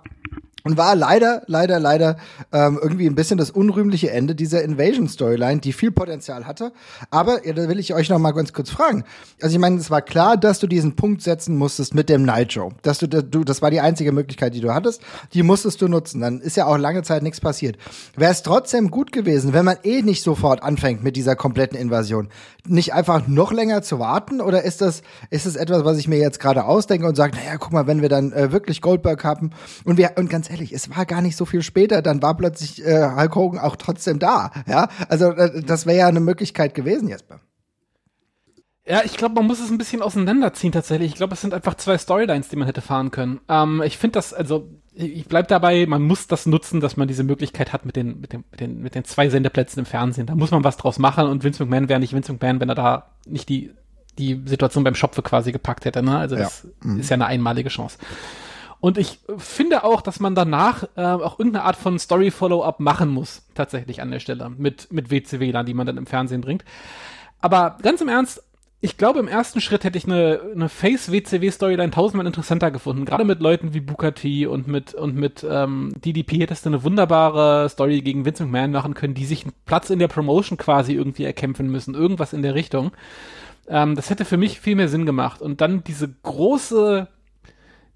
Und war leider, leider, leider ähm, irgendwie ein bisschen das unrühmliche Ende dieser Invasion-Storyline, die viel Potenzial hatte. Aber ja, da will ich euch noch mal ganz kurz fragen. Also ich meine, es war klar, dass du diesen Punkt setzen musstest mit dem Nitro. Dass du, du, das war die einzige Möglichkeit, die du hattest. Die musstest du nutzen. Dann ist ja auch lange Zeit nichts passiert. Wäre es trotzdem gut gewesen, wenn man eh nicht sofort anfängt mit dieser kompletten Invasion, nicht einfach noch länger zu warten? Oder ist das, ist das etwas, was ich mir jetzt gerade ausdenke und sage, naja, guck mal, wenn wir dann äh, wirklich Goldberg haben und wir, und ganz ehrlich, es war gar nicht so viel später, dann war plötzlich äh, Hulk Hogan auch trotzdem da. Ja, also äh, das wäre ja eine Möglichkeit gewesen, Jesper. Ja, ich glaube, man muss es ein bisschen auseinanderziehen tatsächlich. Ich glaube, es sind einfach zwei Storylines, die man hätte fahren können. Ähm, ich finde das, also ich bleib dabei, man muss das nutzen, dass man diese Möglichkeit hat mit den, mit den, mit den, mit den zwei Sendeplätzen im Fernsehen. Da muss man was draus machen und Vince McMahon wäre nicht Vince McMahon, wenn er da nicht die, die Situation beim Schopfe quasi gepackt hätte. Ne? Also das ist ja eine einmalige Chance. Und ich finde auch, dass man danach äh, auch irgendeine Art von Story-Follow-up machen muss, tatsächlich an der Stelle, mit, mit WCW-Lern, die man dann im Fernsehen bringt. Aber ganz im Ernst, ich glaube, im ersten Schritt hätte ich eine, eine Face-WCW-Storyline tausendmal interessanter gefunden. Gerade mit Leuten wie T und mit, und mit ähm, DDP hättest du eine wunderbare Story gegen Vince McMahon machen können, die sich einen Platz in der Promotion quasi irgendwie erkämpfen müssen. Irgendwas in der Richtung. Ähm, das hätte für mich viel mehr Sinn gemacht. Und dann diese große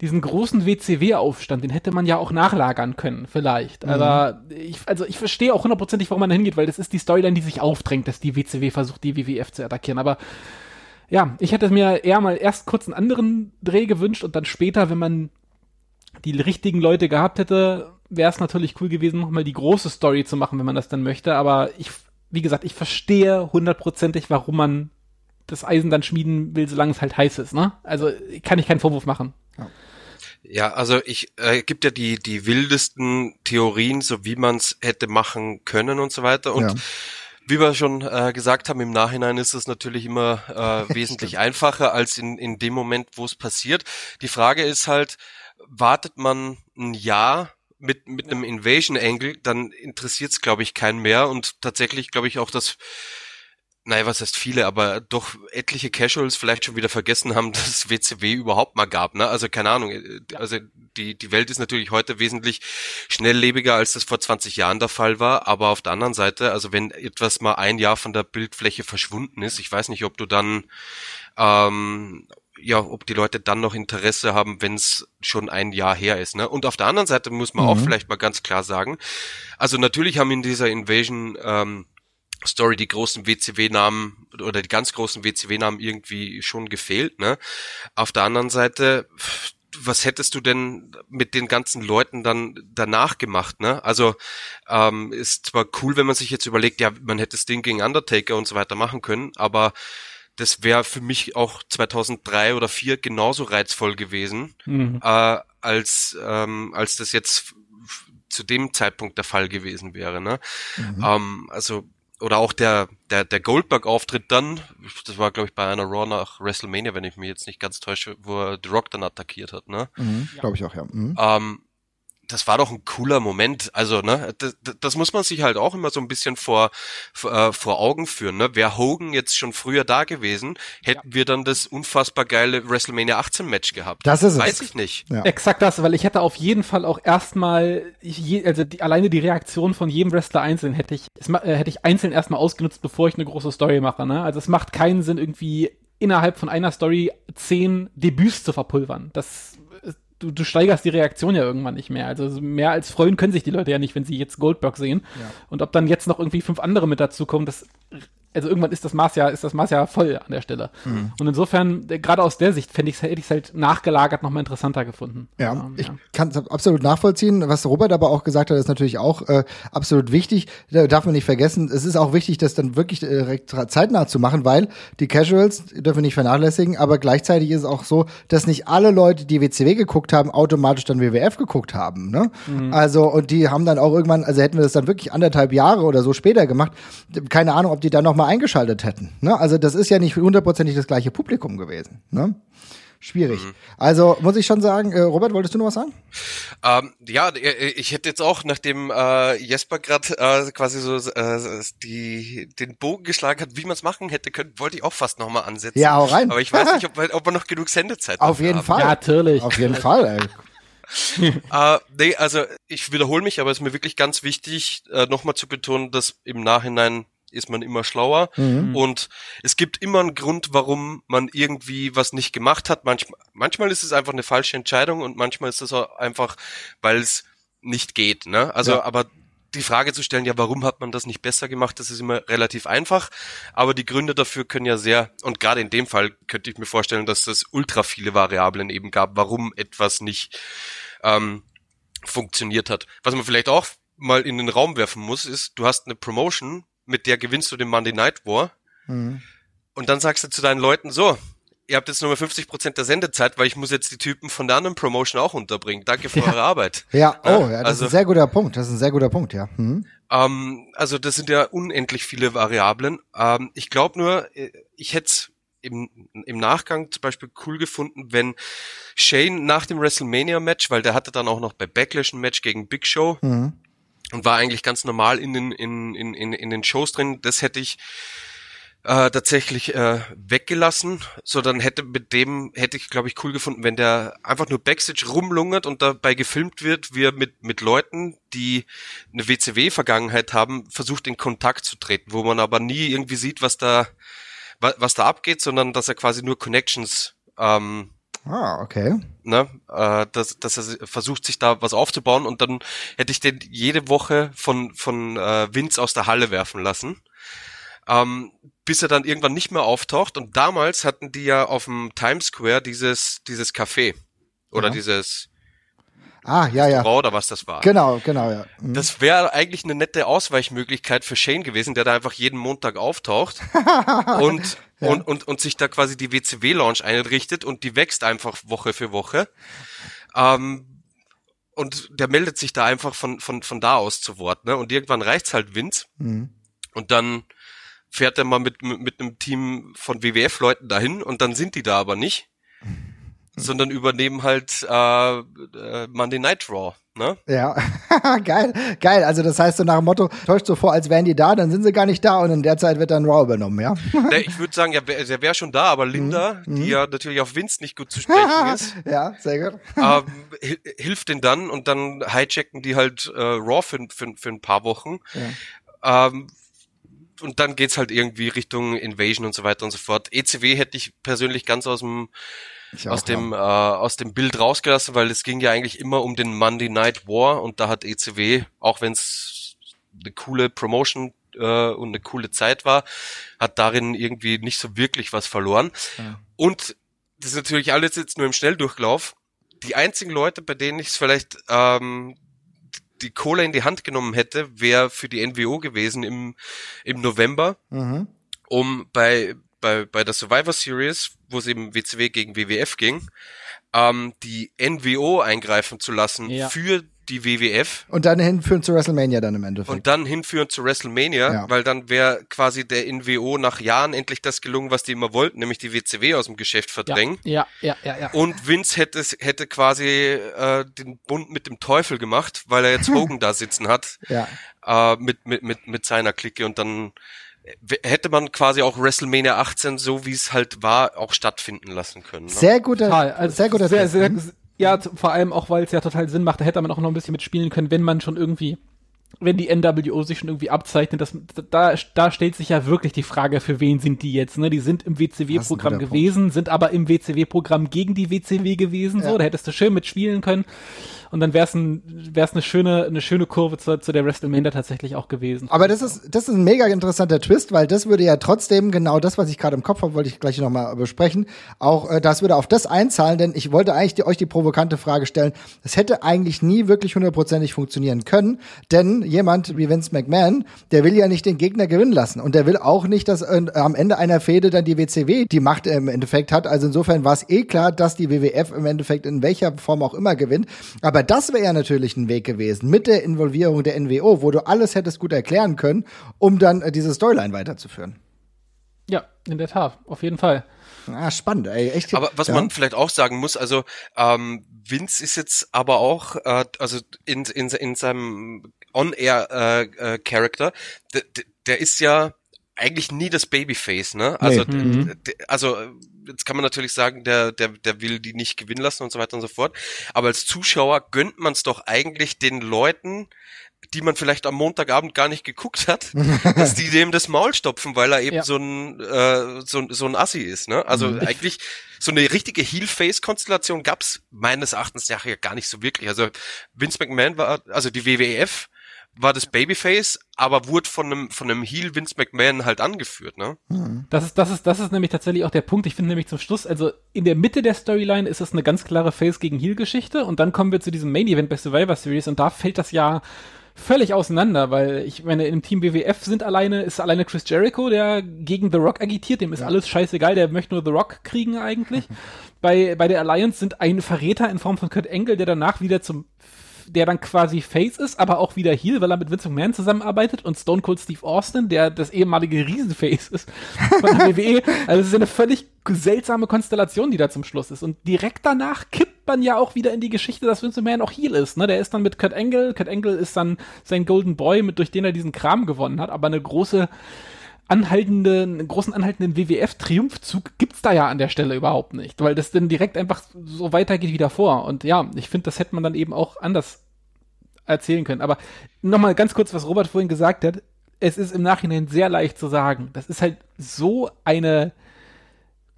diesen großen WCW-Aufstand, den hätte man ja auch nachlagern können, vielleicht. Aber ich, also ich verstehe auch hundertprozentig, warum man da hingeht, weil das ist die Storyline, die sich aufdrängt, dass die WCW versucht, die WWF zu attackieren. Aber ja, ich hätte mir eher mal erst kurz einen anderen Dreh gewünscht und dann später, wenn man die richtigen Leute gehabt hätte, wäre es natürlich cool gewesen, nochmal die große Story zu machen, wenn man das dann möchte. Aber ich, wie gesagt, ich verstehe hundertprozentig, warum man das Eisen dann schmieden will, solange es halt heiß ist, ne? Also kann ich keinen Vorwurf machen. Ja, also ich äh, gibt ja die die wildesten Theorien, so wie man es hätte machen können und so weiter. Und Ja. wie wir schon äh, gesagt haben, im Nachhinein ist es natürlich immer äh, wesentlich einfacher als in in dem Moment, wo es passiert. Die Frage ist halt, wartet man ein Jahr mit mit einem Invasion Angle, dann interessiert es glaube ich keinen mehr und tatsächlich glaube ich auch, dass naja, was heißt viele, aber doch etliche Casuals vielleicht schon wieder vergessen haben, dass es WCW überhaupt mal gab, ne? Also keine Ahnung, äh, also die, die Welt ist natürlich heute wesentlich schnelllebiger, als das vor 20 Jahren der Fall war, aber auf der anderen Seite, also wenn etwas mal ein Jahr von der Bildfläche verschwunden ist, ich weiß nicht, ob du dann ähm, ja, ob die Leute dann noch Interesse haben, wenn es schon ein Jahr her ist. Ne? Und auf der anderen Seite muss man auch vielleicht mal ganz klar sagen, also natürlich haben in dieser Invasion ähm, Story die großen WCW-Namen oder die ganz großen WCW-Namen irgendwie schon gefehlt. Ne? Auf der anderen Seite, was hättest du denn mit den ganzen Leuten dann danach gemacht? Ne? Also ähm, ist zwar cool, wenn man sich jetzt überlegt, ja, man hätte Sting gegen Undertaker und so weiter machen können, aber das wäre für mich auch 2003 oder 4 genauso reizvoll gewesen, äh, als, ähm, als das jetzt zu dem Zeitpunkt der Fall gewesen wäre. Ne? Ähm, also oder auch der der der Goldberg-Auftritt dann, das war glaube ich bei einer Raw nach WrestleMania, wenn ich mich jetzt nicht ganz täusche, wo er The Rock dann attackiert hat. Ne? Mhm, Glaube ich auch, ja. Mhm. Ähm, das war doch ein cooler Moment. Also, ne, das, das muss man sich halt auch immer so ein bisschen vor, vor, äh, vor Augen führen. Ne? Wäre Hogan jetzt schon früher da gewesen, hätten wir dann das unfassbar geile WrestleMania 18 Match gehabt. Das ist es. Weiß ich nicht. Ja. Exakt das, weil ich hätte auf jeden Fall auch erstmal, je, also die, alleine die Reaktion von jedem Wrestler einzeln hätte ich, es, äh, hätte ich einzeln erstmal ausgenutzt, bevor ich eine große Story mache. Ne? Also es macht keinen Sinn, irgendwie innerhalb von einer Story zehn Debüts zu verpulvern. Das du, du steigerst die Reaktion ja irgendwann nicht mehr. Also mehr als freuen können sich die Leute ja nicht, wenn sie jetzt Goldberg sehen. Und ob dann jetzt noch irgendwie fünf andere mit dazukommen, das also irgendwann ist das Maß ja, ist das Maß ja voll an der Stelle. Mhm. Und insofern, äh, gerade aus der Sicht, fände ich hätte ich es halt nachgelagert nochmal interessanter gefunden. Ja, ähm, ich ja. kann es absolut nachvollziehen. Was Robert aber auch gesagt hat, ist natürlich auch äh, absolut wichtig. Da darf man nicht vergessen, es ist auch wichtig, das dann wirklich äh, direkt zeitnah zu machen, weil die Casuals dürfen wir nicht vernachlässigen, aber gleichzeitig ist es auch so, dass nicht alle Leute, die WCW geguckt haben, automatisch dann WWF geguckt haben. Ne? Mhm. Also, und die haben dann auch irgendwann, also hätten wir das dann wirklich anderthalb Jahre oder so später gemacht, keine Ahnung, ob die dann nochmal eingeschaltet hätten. Ne? Also das ist ja nicht hundertprozentig das gleiche Publikum gewesen. Ne? Schwierig. Mhm. Also muss ich schon sagen, äh, Robert, wolltest du noch was sagen? Ähm, ja, äh, ich hätte jetzt auch, nachdem äh, Jesper gerade äh, quasi so äh, die, den Bogen geschlagen hat, wie man es machen hätte können, wollte ich auch fast nochmal ansetzen. Ja, hau rein. Aber ich weiß nicht, ob, ob wir noch genug Sendezeit haben. Auf jeden haben. Fall. Ja, natürlich. Auf jeden Fall. Ey. uh, nee, also ich wiederhole mich, aber es ist mir wirklich ganz wichtig, äh, nochmal zu betonen, dass im Nachhinein ist man immer schlauer mhm. und es gibt immer einen Grund, warum man irgendwie was nicht gemacht hat. Manchmal, manchmal ist es einfach eine falsche Entscheidung und manchmal ist es auch einfach, weil es nicht geht. Ne? Also, ja. aber die Frage zu stellen, ja, warum hat man das nicht besser gemacht, das ist immer relativ einfach. Aber die Gründe dafür können ja sehr, und gerade in dem Fall könnte ich mir vorstellen, dass es ultra viele Variablen eben gab, warum etwas nicht ähm, funktioniert hat. Was man vielleicht auch mal in den Raum werfen muss, ist, du hast eine Promotion, mit der gewinnst du den Monday Night War. Mhm. Und dann sagst du zu deinen Leuten, so, ihr habt jetzt nur mal 50 Prozent der Sendezeit, weil ich muss jetzt die Typen von der anderen Promotion auch unterbringen. Danke für ja. eure Arbeit. Ja, oh, ja, das also, ist ein sehr guter Punkt. Das ist ein sehr guter Punkt, ja. Mhm. Ähm, also das sind ja unendlich viele Variablen. Ähm, ich glaube nur, äh, ich hätte im, im Nachgang zum Beispiel cool gefunden, wenn Shane nach dem WrestleMania-Match, weil der hatte dann auch noch bei Backlash ein Match gegen Big Show, mhm und war eigentlich ganz normal in den, in, in, in, in den Shows drin. Das hätte ich äh, tatsächlich äh, weggelassen, so dann hätte mit dem hätte ich glaube ich cool gefunden, wenn der einfach nur Backstage rumlungert und dabei gefilmt wird, wie er mit mit Leuten, die eine WCW Vergangenheit haben, versucht in Kontakt zu treten, wo man aber nie irgendwie sieht, was da was da abgeht, sondern dass er quasi nur Connections ähm, Ah, okay. Ne, äh, dass, dass er versucht, sich da was aufzubauen und dann hätte ich den jede Woche von, von äh, Vince aus der Halle werfen lassen. Ähm, bis er dann irgendwann nicht mehr auftaucht. Und damals hatten die ja auf dem Times Square dieses, dieses Café. Oder ja. dieses Ah, ja, ja. Oder was das war. Genau, genau, ja. Mhm. Das wäre eigentlich eine nette Ausweichmöglichkeit für Shane gewesen, der da einfach jeden Montag auftaucht und, ja. und, und, und sich da quasi die WCW-Launch einrichtet und die wächst einfach Woche für Woche. Ähm, und der meldet sich da einfach von, von, von da aus zu Wort, ne? Und irgendwann reicht's halt Vince. Mhm. Und dann fährt er mal mit, mit, mit einem Team von WWF-Leuten dahin und dann sind die da aber nicht sondern übernehmen halt äh, äh, Monday Night Raw. Ne? Ja, geil, geil. Also das heißt so nach dem Motto, täuscht so vor, als wären die da, dann sind sie gar nicht da und in der Zeit wird dann Raw übernommen, ja? ich würde sagen, ja, der wäre schon da, aber Linda, mhm. die mhm. ja natürlich auf Vince nicht gut zu sprechen ist, ja, sehr gut. ähm, hilft denen dann und dann hijacken die halt äh, Raw für, für, für ein paar Wochen. Ja. Ähm, und dann geht's halt irgendwie Richtung Invasion und so weiter und so fort. ECW hätte ich persönlich ganz aus dem aus dem äh, aus dem Bild rausgelassen, weil es ging ja eigentlich immer um den Monday Night War und da hat ECW, auch wenn es eine coole Promotion äh, und eine coole Zeit war, hat darin irgendwie nicht so wirklich was verloren. Ja. Und das ist natürlich alles jetzt nur im Schnelldurchlauf. Die einzigen Leute, bei denen ich es vielleicht ähm, die Kohle in die Hand genommen hätte, wäre für die NWO gewesen im, im November, mhm. um bei, bei, bei der Survivor Series, wo es eben WCW gegen WWF ging, ähm, die NWO eingreifen zu lassen ja. für die WWF. Und dann hinführen zu WrestleMania dann im Endeffekt. Und dann hinführen zu WrestleMania, ja. weil dann wäre quasi der NWO nach Jahren endlich das gelungen, was die immer wollten, nämlich die WCW aus dem Geschäft verdrängen. Ja, ja, ja, ja. ja. Und Vince hätte, hätte quasi äh, den Bund mit dem Teufel gemacht, weil er jetzt Hogan da sitzen hat. Ja. Äh, mit, mit, mit, mit seiner Clique und dann hätte man quasi auch WrestleMania 18, so wie es halt war, auch stattfinden lassen können. Ne? Sehr guter, also sehr guter sehr, sehr, Ja, vor allem auch, weil es ja total Sinn macht, da hätte man auch noch ein bisschen mitspielen können, wenn man schon irgendwie wenn die NWO sich schon irgendwie abzeichnet, das, da, da stellt sich ja wirklich die Frage, für wen sind die jetzt? Ne? Die sind im WCW-Programm gewesen, Punkt. sind aber im WCW-Programm gegen die WCW gewesen, ja. so, da hättest du schön mitspielen können. Und dann wäre es ein, wär's eine schöne, eine schöne Kurve zu, zu der WrestleMania tatsächlich auch gewesen. Aber das ist, das ist ein mega interessanter Twist, weil das würde ja trotzdem genau das, was ich gerade im Kopf habe, wollte ich gleich nochmal besprechen. Auch äh, das würde auf das einzahlen, denn ich wollte eigentlich die, euch die provokante Frage stellen. Es hätte eigentlich nie wirklich hundertprozentig funktionieren können, denn jemand wie Vince McMahon, der will ja nicht den Gegner gewinnen lassen und der will auch nicht, dass äh, am Ende einer Fehde dann die WCW die Macht im Endeffekt hat. Also insofern war es eh klar, dass die WWF im Endeffekt in welcher Form auch immer gewinnt. Aber das wäre ja natürlich ein Weg gewesen mit der Involvierung der NWO, wo du alles hättest gut erklären können, um dann äh, diese Storyline weiterzuführen. Ja, in der Tat, auf jeden Fall. Ah, spannend, ey, echt. Aber was ja. man vielleicht auch sagen muss, also ähm, Vince ist jetzt aber auch, äh, also in, in, in seinem On-Air-Character, äh, äh, der ist ja eigentlich nie das Babyface, ne? Also, Nee. Mhm. also jetzt kann man natürlich sagen, der, der, der will die nicht gewinnen lassen und so weiter und so fort. Aber als Zuschauer gönnt man es doch eigentlich den Leuten, die man vielleicht am Montagabend gar nicht geguckt hat, dass die dem das Maul stopfen, weil er eben Ja. so ein äh, so, ein- so ein Assi ist. Ne? Also Mhm. eigentlich so eine richtige Heel-Face-Konstellation gab's meines Erachtens ja gar nicht so wirklich. Also Vince McMahon war, also die WWF war das Babyface, aber wurde von einem von einem Heel Vince McMahon halt angeführt. Ne? Das ist, das ist, das ist nämlich tatsächlich auch der Punkt. Ich finde nämlich zum Schluss, also in der Mitte der Storyline ist es eine ganz klare Face gegen Heel Geschichte und dann kommen wir zu diesem Main Event bei Survivor Series und da fällt das ja völlig auseinander, weil ich meine, im Team WWF sind alleine, ist alleine Chris Jericho, der gegen The Rock agitiert, dem ist alles scheißegal, der möchte nur The Rock kriegen eigentlich. bei, bei der Alliance sind ein Verräter in Form von Kurt Angle, der danach wieder zum der dann quasi Face ist, aber auch wieder Heel, weil er mit Vince McMahon zusammenarbeitet und Stone Cold Steve Austin, der das ehemalige Riesenface ist von der WWE. Also es ist eine völlig seltsame Konstellation, die da zum Schluss ist. Und direkt danach kippt man ja auch wieder in die Geschichte, dass Vince McMahon auch Heel ist. Ne? Der ist dann mit Kurt Angle. Kurt Angle ist dann sein Golden Boy, mit durch den er diesen Kram gewonnen hat, aber eine große anhaltende, einen großen anhaltenden WWF-Triumphzug gibt's da ja an der Stelle überhaupt nicht, weil das dann direkt einfach so weitergeht wie davor. Und ja, ich finde, das hätte man dann eben auch anders erzählen können. Aber nochmal ganz kurz, was Robert vorhin gesagt hat. Es ist im Nachhinein sehr leicht zu sagen. Das ist halt so eine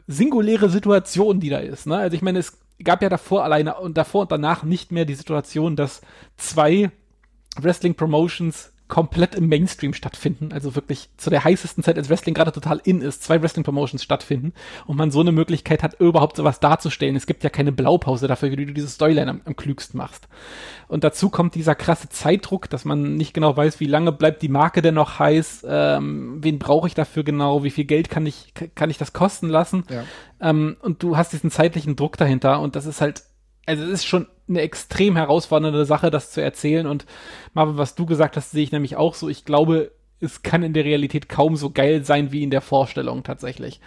singuläre Situation, die da ist. Ne? Also ich meine, es gab ja davor alleine und davor und danach nicht mehr die Situation, dass zwei Wrestling Promotions komplett im Mainstream stattfinden, also wirklich zu der heißesten Zeit, als Wrestling gerade total in ist, zwei Wrestling Promotions stattfinden und man so eine Möglichkeit hat, überhaupt sowas darzustellen. Es gibt ja keine Blaupause dafür, wie du diese Storyline am, am klügsten machst. Und dazu kommt dieser krasse Zeitdruck, dass man nicht genau weiß, wie lange bleibt die Marke denn noch heiß, ähm, wen brauche ich dafür genau, wie viel Geld kann ich, kann ich das kosten lassen. Ja. Ähm, und du hast diesen zeitlichen Druck dahinter und das ist halt, also es ist schon eine extrem herausfordernde Sache, das zu erzählen. Und Marvin, was du gesagt hast, sehe ich nämlich auch so. Ich glaube, es kann in der Realität kaum so geil sein wie in der Vorstellung tatsächlich.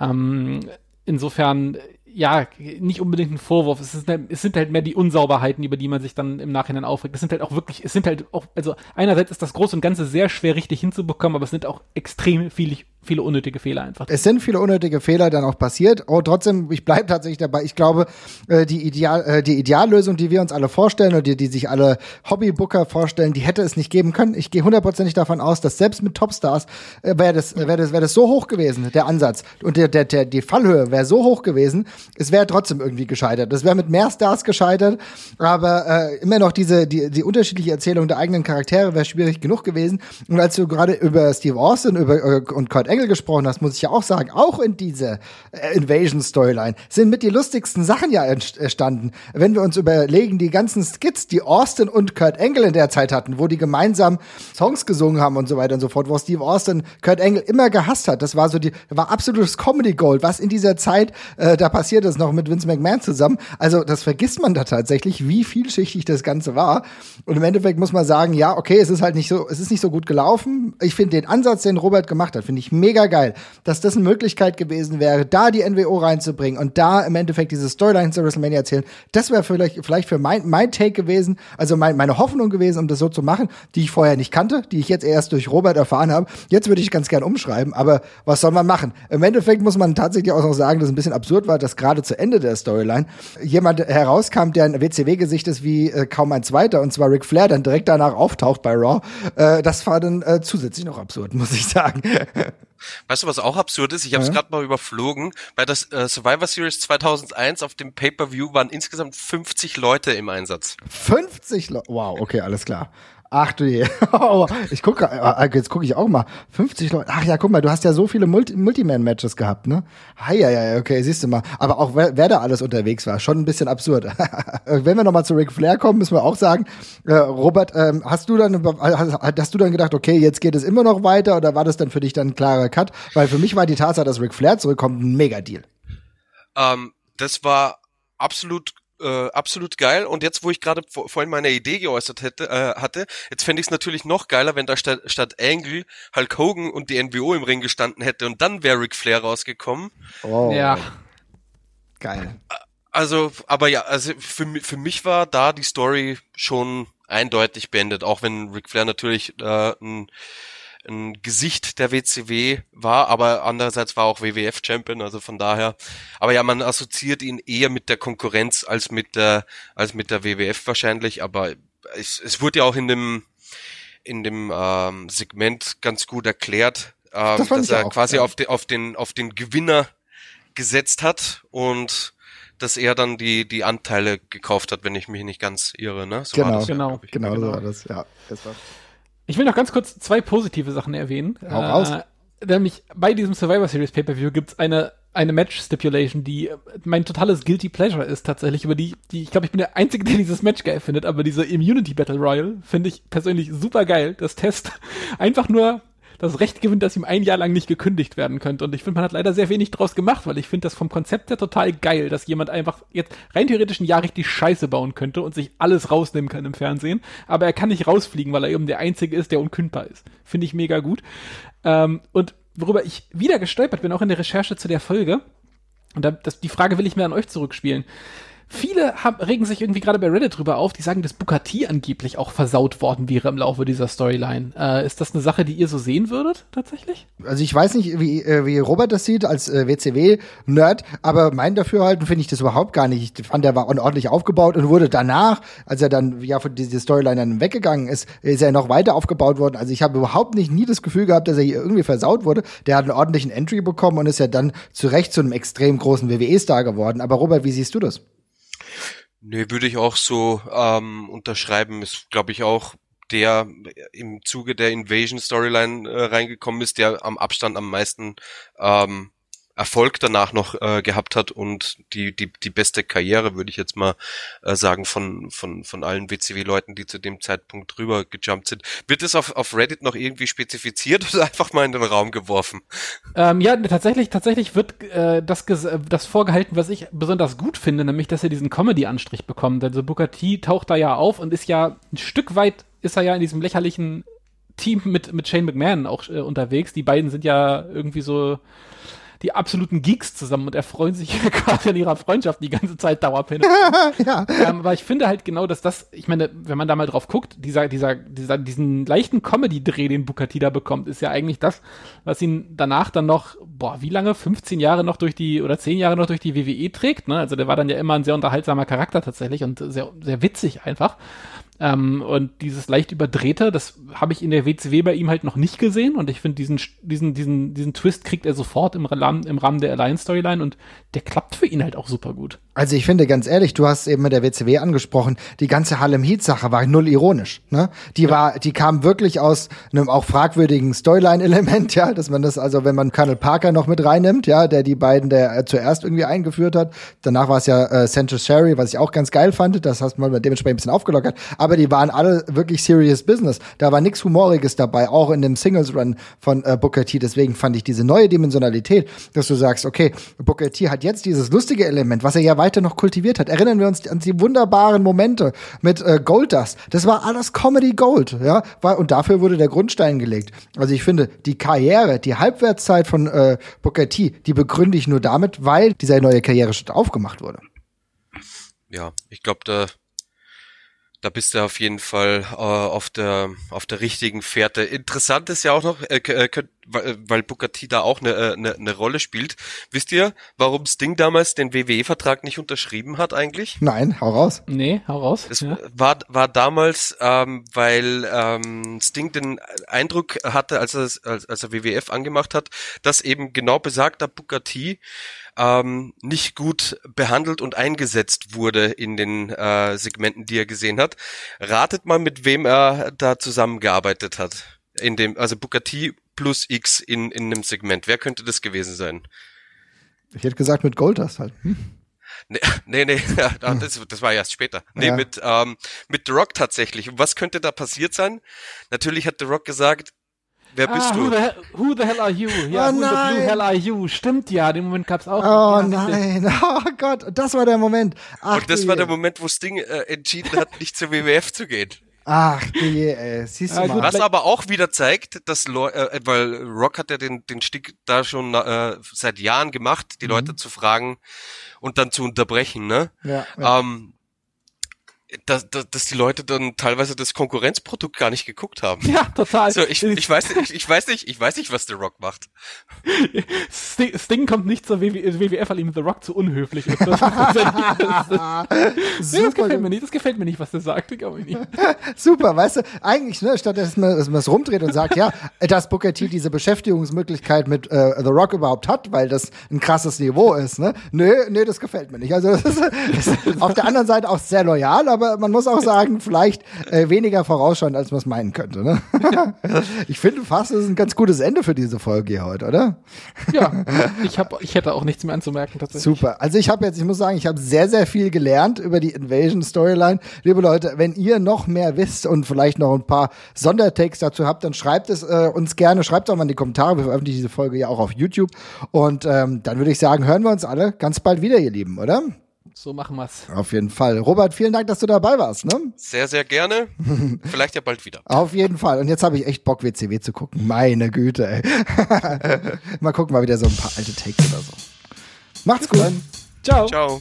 Ähm, insofern, ja, nicht unbedingt ein Vorwurf. Es, ist, es sind halt mehr die Unsauberheiten, über die man sich dann im Nachhinein aufregt. Es sind halt auch wirklich, es sind halt auch, also einerseits ist das Große und Ganze sehr schwer richtig hinzubekommen, aber es sind auch extrem viele, viele unnötige Fehler einfach. Es sind viele unnötige Fehler dann auch passiert. Oh, trotzdem, ich bleibe tatsächlich dabei. Ich glaube, äh, die, Ideal, äh, die Ideallösung, die wir uns alle vorstellen oder die, die sich alle Hobbybooker vorstellen, die hätte es nicht geben können. Ich gehe hundertprozentig davon aus, dass selbst mit Topstars äh, wäre das, äh, wäre das, wäre das so hoch gewesen, der Ansatz. Und der, der, der, die Fallhöhe wäre so hoch gewesen, es wäre trotzdem irgendwie gescheitert. Es wäre mit mehr Stars gescheitert, aber äh, immer noch diese, die, die unterschiedliche Erzählung der eigenen Charaktere wäre schwierig genug gewesen. Und als du gerade über Steve Austin über, äh, und Kurt Engel gesprochen hast, muss ich ja auch sagen, auch in dieser äh, Invasion-Storyline sind mit die lustigsten Sachen ja entstanden. Wenn wir uns überlegen, die ganzen Skits, die Austin und Kurt Engel in der Zeit hatten, wo die gemeinsam Songs gesungen haben und so weiter und so fort, wo Steve Austin Kurt Engel immer gehasst hat. Das war so die, war absolutes Comedy Gold, was in dieser Zeit äh, da passiert ist, noch mit Vince McMahon zusammen. Also das vergisst man da tatsächlich, wie vielschichtig das Ganze war. Und im Endeffekt muss man sagen, ja, okay, es ist halt nicht so, es ist nicht so gut gelaufen. Ich finde den Ansatz, den Robert gemacht hat, finde ich mega geil, dass das eine Möglichkeit gewesen wäre, da die NWO reinzubringen und da im Endeffekt diese Storyline zu WrestleMania erzählen. Das wäre vielleicht, vielleicht für mein, mein Take gewesen, also mein, meine Hoffnung gewesen, um das so zu machen, die ich vorher nicht kannte, die ich jetzt erst durch Robert erfahren habe. Jetzt würde ich ganz gern umschreiben, aber was soll man machen? Im Endeffekt muss man tatsächlich auch noch sagen, dass es ein bisschen absurd war, dass gerade zu Ende der Storyline jemand herauskam, der ein WCW-Gesicht ist wie äh, kaum ein zweiter, und zwar Ric Flair, dann direkt danach auftaucht bei Raw. Äh, das war dann äh, zusätzlich noch absurd, muss ich sagen. Weißt du, was auch absurd ist? Ich habe es Ja. gerade mal überflogen. Bei der äh, Survivor Series 2001 auf dem Pay-Per-View waren insgesamt 50 Leute im Einsatz. 50 Leute. Wow, okay, alles klar. Ach du je. Oh, ich gucke, äh, jetzt gucke ich auch mal. 50 Leute. Ach ja, guck mal, du hast ja so viele Multi Multiman-Matches gehabt, ne? Hei, ja, ja, okay, siehst du mal. Aber auch wer, wer da alles unterwegs war, schon ein bisschen absurd. Wenn wir nochmal zu Ric Flair kommen, müssen wir auch sagen, äh, Robert, ähm, hast du dann, hast, hast du dann gedacht, okay, jetzt geht es immer noch weiter oder war das dann für dich dann ein klarer Cut? Weil für mich war die Tatsache, dass Ric Flair zurückkommt, ein Mega-Deal. Ähm, das war absolut äh, absolut geil. Und jetzt, wo ich gerade vor, vorhin meine Idee geäußert hätte, äh, hatte, jetzt fände ich es natürlich noch geiler, wenn da statt, statt Angle Hulk Hogan und die NWO im Ring gestanden hätte und dann wäre Ric Flair rausgekommen. Oh, Ja. geil. Also, aber ja, also für, für mich war da die Story schon eindeutig beendet, auch wenn Ric Flair natürlich äh, ein, ein Gesicht der WCW war, aber andererseits war auch WWF Champion, also von daher. Aber ja, man assoziiert ihn eher mit der Konkurrenz als mit der als mit der WWF wahrscheinlich, aber es, es wurde ja auch in dem in dem ähm, Segment ganz gut erklärt, ähm, Das dass er auch, quasi ja. auf, den auf den auf den Gewinner gesetzt hat und dass er dann die die Anteile gekauft hat, wenn ich mich nicht ganz irre, ne? So Genau. war das ja, Genau. glaub ich. Genau, so war das, ja. Das war Ich will noch ganz kurz zwei positive Sachen erwähnen. Hau raus. Äh, nämlich bei diesem Survivor Series Pay-Per-View gibt's eine, eine Match-Stipulation, die äh, mein totales Guilty Pleasure ist tatsächlich, über die, die ich glaube, ich bin der Einzige, der dieses Match geil findet, aber diese Immunity Battle Royal finde ich persönlich super geil, dass Test einfach nur das Recht gewinnt, dass ihm ein Jahr lang nicht gekündigt werden könnte. Und ich finde, man hat leider sehr wenig draus gemacht, weil ich finde das vom Konzept her total geil, dass jemand einfach jetzt rein theoretisch ein Jahr richtig Scheiße bauen könnte und sich alles rausnehmen kann im Fernsehen. Aber er kann nicht rausfliegen, weil er eben der Einzige ist, der unkündbar ist. Finde ich mega gut. Ähm, und worüber ich wieder gestolpert bin, auch in der Recherche zu der Folge, und da, das, die Frage will ich mir an euch zurückspielen. Viele haben, regen sich irgendwie gerade bei Reddit drüber auf, die sagen, dass Bukati angeblich auch versaut worden wäre im Laufe dieser Storyline. Äh, ist das eine Sache, die ihr so sehen würdet, tatsächlich? Also ich weiß nicht, wie, äh, wie Robert das sieht als äh, WCW-Nerd, aber mein Dafürhalten finde ich das überhaupt gar nicht. Ich fand, der war ordentlich aufgebaut und wurde danach, als er dann ja von dieser Storyline dann weggegangen ist, ist er noch weiter aufgebaut worden. Also ich habe überhaupt nicht nie das Gefühl gehabt, dass er hier irgendwie versaut wurde. Der hat einen ordentlichen Entry bekommen und ist ja dann zu Recht zu einem extrem großen WWE-Star geworden. Aber Robert, wie siehst du das? Nee, würde ich auch so ähm, unterschreiben. Ist, glaube ich, auch der im Zuge der Invasion Storyline äh, reingekommen ist, der am Abstand am meisten ähm, Erfolg danach noch äh, gehabt hat und die die die beste Karriere würde ich jetzt mal äh, sagen von von von allen WCW-Leuten, die zu dem Zeitpunkt drüber gejumpt sind. Wird es auf auf Reddit noch irgendwie spezifiziert oder einfach mal in den Raum geworfen? Ähm, ja, tatsächlich, tatsächlich wird äh, das, äh, das vorgehalten, was ich besonders gut finde, nämlich, dass er diesen Comedy-Anstrich bekommt. Also Booker T taucht da ja auf und ist ja ein Stück weit, ist er ja in diesem lächerlichen Team mit, mit Shane McMahon auch äh, unterwegs. Die beiden sind ja irgendwie so die absoluten Geeks zusammen und erfreuen sich quasi an ihrer Freundschaft die ganze Zeit dauerpin. ja. ähm, aber ich finde halt genau, dass das, ich meine, wenn man da mal drauf guckt, dieser, dieser, dieser, diesen leichten Comedy-Dreh, den Bukati da bekommt, ist ja eigentlich das, was ihn danach dann noch, boah, wie lange? 15 Jahre noch durch die, oder 10 Jahre noch durch die WWE trägt, ne? Also der war dann ja immer ein sehr unterhaltsamer Charakter tatsächlich und sehr, sehr witzig einfach. Ähm, und dieses leicht überdrehte, das habe ich in der WCW bei ihm halt noch nicht gesehen. Und ich finde, diesen, diesen, diesen, diesen Twist kriegt er sofort im Rahmen, im Rahmen der Alliance-Storyline und der klappt für ihn halt auch super gut. Also ich finde ganz ehrlich, du hast eben mit der WCW angesprochen, die ganze Harlem Heat Sache war null ironisch, ne? Die war die kam wirklich aus einem auch fragwürdigen Storyline Element, ja, dass man das also, wenn man Colonel Parker noch mit reinnimmt, ja, der die beiden der äh, zuerst irgendwie eingeführt hat, danach war es ja äh, Central Sherry, was ich auch ganz geil fand, das hast man dementsprechend ein bisschen aufgelockert, aber die waren alle wirklich serious business. Da war nichts humoriges dabei, auch in dem Singles Run von äh, Booker T, deswegen fand ich diese neue Dimensionalität, dass du sagst, okay, Booker T hat jetzt dieses lustige Element, was er ja weiter noch kultiviert hat. Erinnern wir uns an die wunderbaren Momente mit äh, Goldust. Das war alles Comedy Gold, ja, und dafür wurde der Grundstein gelegt. Also ich finde, die Karriere, die Halbwertszeit von äh, Booker T, die begründe ich nur damit, weil dieser neue Karriereschritt aufgemacht wurde. Ja, ich glaube, da da bist du auf jeden Fall äh, auf der auf der richtigen Fährte. Interessant ist ja auch noch, äh, äh, könnt, weil, Booker T da auch eine, äh, eine, eine Rolle spielt. Wisst ihr, warum Sting damals den WWE-Vertrag nicht unterschrieben hat eigentlich? Nein, hau raus. Nee, hau raus. Es ja. war, war damals, ähm, weil ähm, Sting den Eindruck hatte, als er, als, als er WWF angemacht hat, dass eben genau besagter T ähm, nicht gut behandelt und eingesetzt wurde in den äh, Segmenten, die er gesehen hat. Ratet mal, mit wem er da zusammengearbeitet hat. In dem, also Booker T plus X in, in einem Segment. Wer könnte das gewesen sein? Ich hätte gesagt mit Goldust halt. Hm? Nee, nee, nee das, das war erst später. Nee, Ja. mit, ähm, mit The Rock tatsächlich. Und was könnte da passiert sein? Natürlich hat The Rock gesagt, wer bist ah, Who du? the, hell, who the hell are you? Ja, Oh who the nein. blue hell are you? Stimmt ja, den Moment gab's auch. Oh nein, oh Gott, das war der Moment. Ach, Und das war der Moment, wo Sting äh, entschieden hat, nicht zur WWF zu gehen. Ach je, ey. Siehst du Ja, mal. gut, Was aber auch wieder zeigt, dass Leu äh, weil Rock hat ja den, den Stick da schon äh, seit Jahren gemacht, die Mhm. Leute zu fragen und dann zu unterbrechen, ne? Ja, ja. Ähm, dass, dass, dass die Leute dann teilweise das Konkurrenzprodukt gar nicht geguckt haben. Ja, total. Also ich, ich weiß nicht, ich, ich weiß nicht, ich weiß nicht, was The Rock macht. Sting, Sting kommt nicht zur WW WWF, weil ihm The Rock zu unhöflich ist. Das, das, das, das, nee, das gefällt mir nicht. Das gefällt mir nicht, was der sagt. Ich nicht. Super, weißt du, eigentlich, ne, statt dass man, dass man es rumdreht und sagt, ja, dass Booker T diese Beschäftigungsmöglichkeit mit äh, The Rock überhaupt hat, weil das ein krasses Niveau ist, ne? Nö, nee, das gefällt mir nicht. Also das ist, das ist auf der anderen Seite auch sehr loyal, aber man muss auch sagen, vielleicht äh, weniger vorausschauend, als man es meinen könnte, ne? ich finde fast, das ist ein ganz gutes Ende für diese Folge hier heute, oder? Ja, ich, hab, ich hätte auch nichts mehr anzumerken tatsächlich. Super. Also ich habe jetzt, ich muss sagen, ich habe sehr, sehr viel gelernt über die Invasion Storyline. Liebe Leute, wenn ihr noch mehr wisst und vielleicht noch ein paar Sondertakes dazu habt, dann schreibt es äh, uns gerne, schreibt es auch mal in die Kommentare. Wir veröffentlichen diese Folge ja auch auf YouTube. Und ähm, dann würde ich sagen, hören wir uns alle ganz bald wieder, ihr Lieben, oder? So machen wir's. Auf jeden Fall. Robert, vielen Dank, dass du dabei warst. Ne? Sehr, sehr gerne. Vielleicht ja bald wieder. Auf jeden Fall. Und jetzt habe ich echt Bock, WCW zu gucken. Meine Güte, ey. mal gucken, mal wieder so ein paar alte Takes oder so. Macht's gut. Ciao. Ciao.